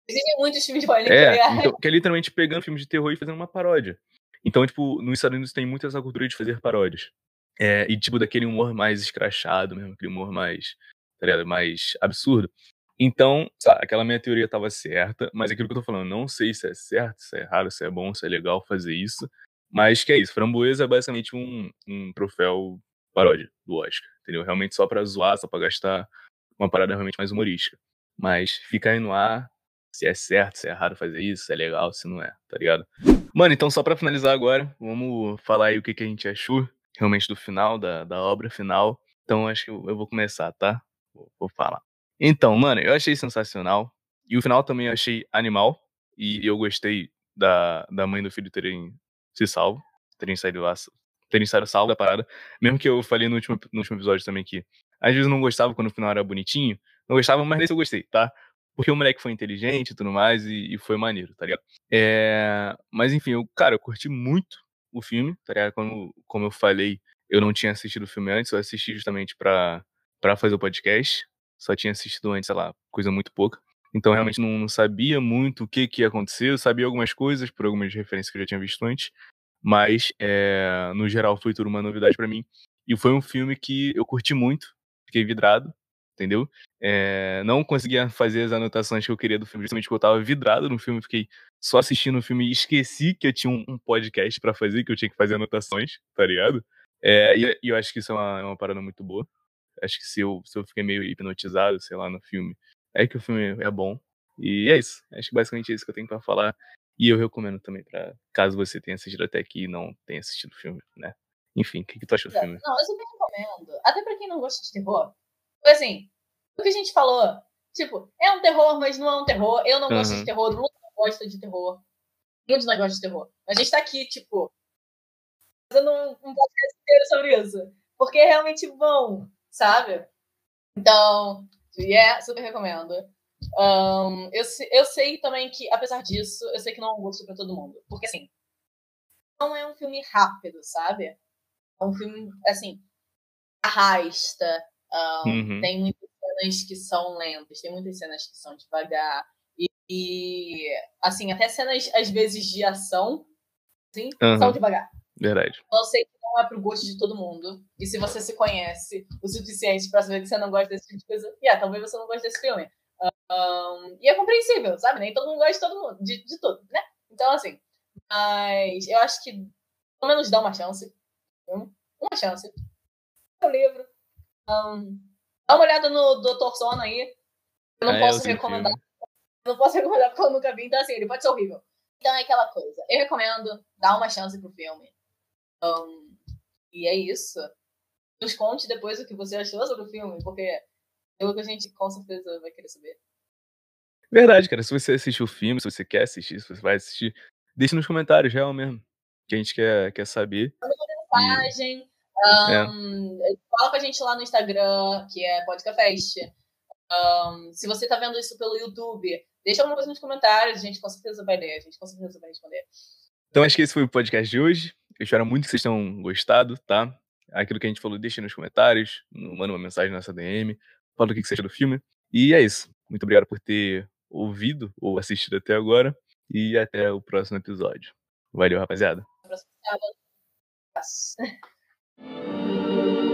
Existem muitos filmes de pânico, é, né? então, que é literalmente pegando filmes de terror e fazendo uma paródia. Então, tipo, nos Estados Unidos tem muito essa cultura de fazer paródias. É, e, tipo, daquele humor mais escrachado mesmo, aquele humor mais, tá ligado? Mais absurdo. Então, sabe, aquela minha teoria estava certa, mas aquilo que eu tô falando, não sei se é certo, se é errado, se é bom, se é legal fazer isso, mas que é isso. Framboesa é basicamente um, um troféu paródia do Oscar, entendeu? Realmente só pra zoar, só pra gastar uma parada realmente mais humorística. Mas fica aí no ar se é certo, se é errado fazer isso, se é legal, se não é, tá ligado? Mano, então só pra finalizar agora, vamos falar aí o que, que a gente achou realmente do final, da, da obra final. Então acho que eu, eu vou começar, tá? Vou, vou falar. Então, mano, eu achei sensacional. E o final também eu achei animal. E eu gostei da, da mãe do filho terem se salvo, terem saído lá terem saído salvo da parada. Mesmo que eu falei no último, no último episódio também que às vezes eu não gostava quando o final era bonitinho. Não gostava, mas nesse eu gostei, tá? porque o moleque foi inteligente e tudo mais, e, e foi maneiro, tá ligado? É, mas enfim, eu, cara, eu curti muito o filme, tá ligado? Como, como eu falei, eu não tinha assistido o filme antes, eu assisti justamente pra, pra fazer o podcast. Só tinha assistido antes, sei lá, coisa muito pouca. Então realmente não, não sabia muito o que, que ia acontecer. Eu sabia algumas coisas por algumas referências que eu já tinha visto antes. Mas, é, no geral, foi tudo uma novidade para mim. E foi um filme que eu curti muito, fiquei vidrado, entendeu? É, não conseguia fazer as anotações que eu queria do filme, justamente porque eu tava vidrado no filme, fiquei só assistindo o filme e esqueci que eu tinha um, podcast para fazer, que eu tinha que fazer anotações, tá ligado? É, e, e, eu acho que isso é uma, é uma parada muito boa. Acho que se eu, se eu fiquei meio hipnotizado, sei lá, no filme, é que o filme é bom. E é isso. Acho que basicamente é isso que eu tenho para falar. E eu recomendo também para caso você tenha assistido até aqui e não tenha assistido o filme, né? Enfim, o que, que tu achou do filme? Não, eu super recomendo. Até pra quem não gosta de terror. Foi assim, o que a gente falou, tipo, é um terror, mas não é um terror. Eu não uhum. gosto de terror, o Lucas não gosta de terror. Nós gosta de terror. A gente tá aqui, tipo, fazendo um, um podcast inteiro sobre isso. Porque é realmente bom, sabe? Então, yeah, super recomendo. Um, eu, eu sei também que, apesar disso, eu sei que não é um gosto pra todo mundo. Porque, assim, não é um filme rápido, sabe? É um filme, assim, arrasta. Um, uhum. Tem muitas cenas que são lentas, tem muitas cenas que são devagar. E, e assim, até cenas, às vezes, de ação, assim, uhum. são devagar. Verdade. Eu sei que não é pro gosto de todo mundo. E se você se conhece o suficiente para saber que você não gosta desse tipo de coisa, yeah, talvez você não goste desse filme. Um, e é compreensível, sabe? Nem todo mundo gosta de todo mundo, de, de tudo, né? Então, assim, mas eu acho que pelo menos dá uma chance. Uma chance. O livro. Um, dá uma olhada no Dr. Sono aí. Eu não ah, posso recomendar. Eu não posso [LAUGHS] recomendar porque eu nunca vi, então assim, ele pode ser horrível. Então é aquela coisa. Eu recomendo dar uma chance pro filme. Um, e é isso. Nos conte depois o que você achou sobre o filme, porque é o que a gente com certeza vai querer saber. Verdade, cara. Se você assistiu o filme, se você quer assistir, se você vai assistir, deixe nos comentários, real mesmo. Que a gente quer, quer saber. Manda uma mensagem. Um, é. Fala com a gente lá no Instagram, que é Podcafest. Um, se você tá vendo isso pelo YouTube, deixa alguma coisa nos comentários, a gente com certeza vai ler, a gente com certeza vai responder. Então acho que esse foi o podcast de hoje. Eu espero muito que vocês tenham gostado, tá? Aquilo que a gente falou, deixa nos comentários, manda uma mensagem na nossa DM, fala o que você acha do filme. E é isso. Muito obrigado por ter ouvido ou assistido até agora. E até o próximo episódio. Valeu, rapaziada. Próximo sábado. [LAUGHS]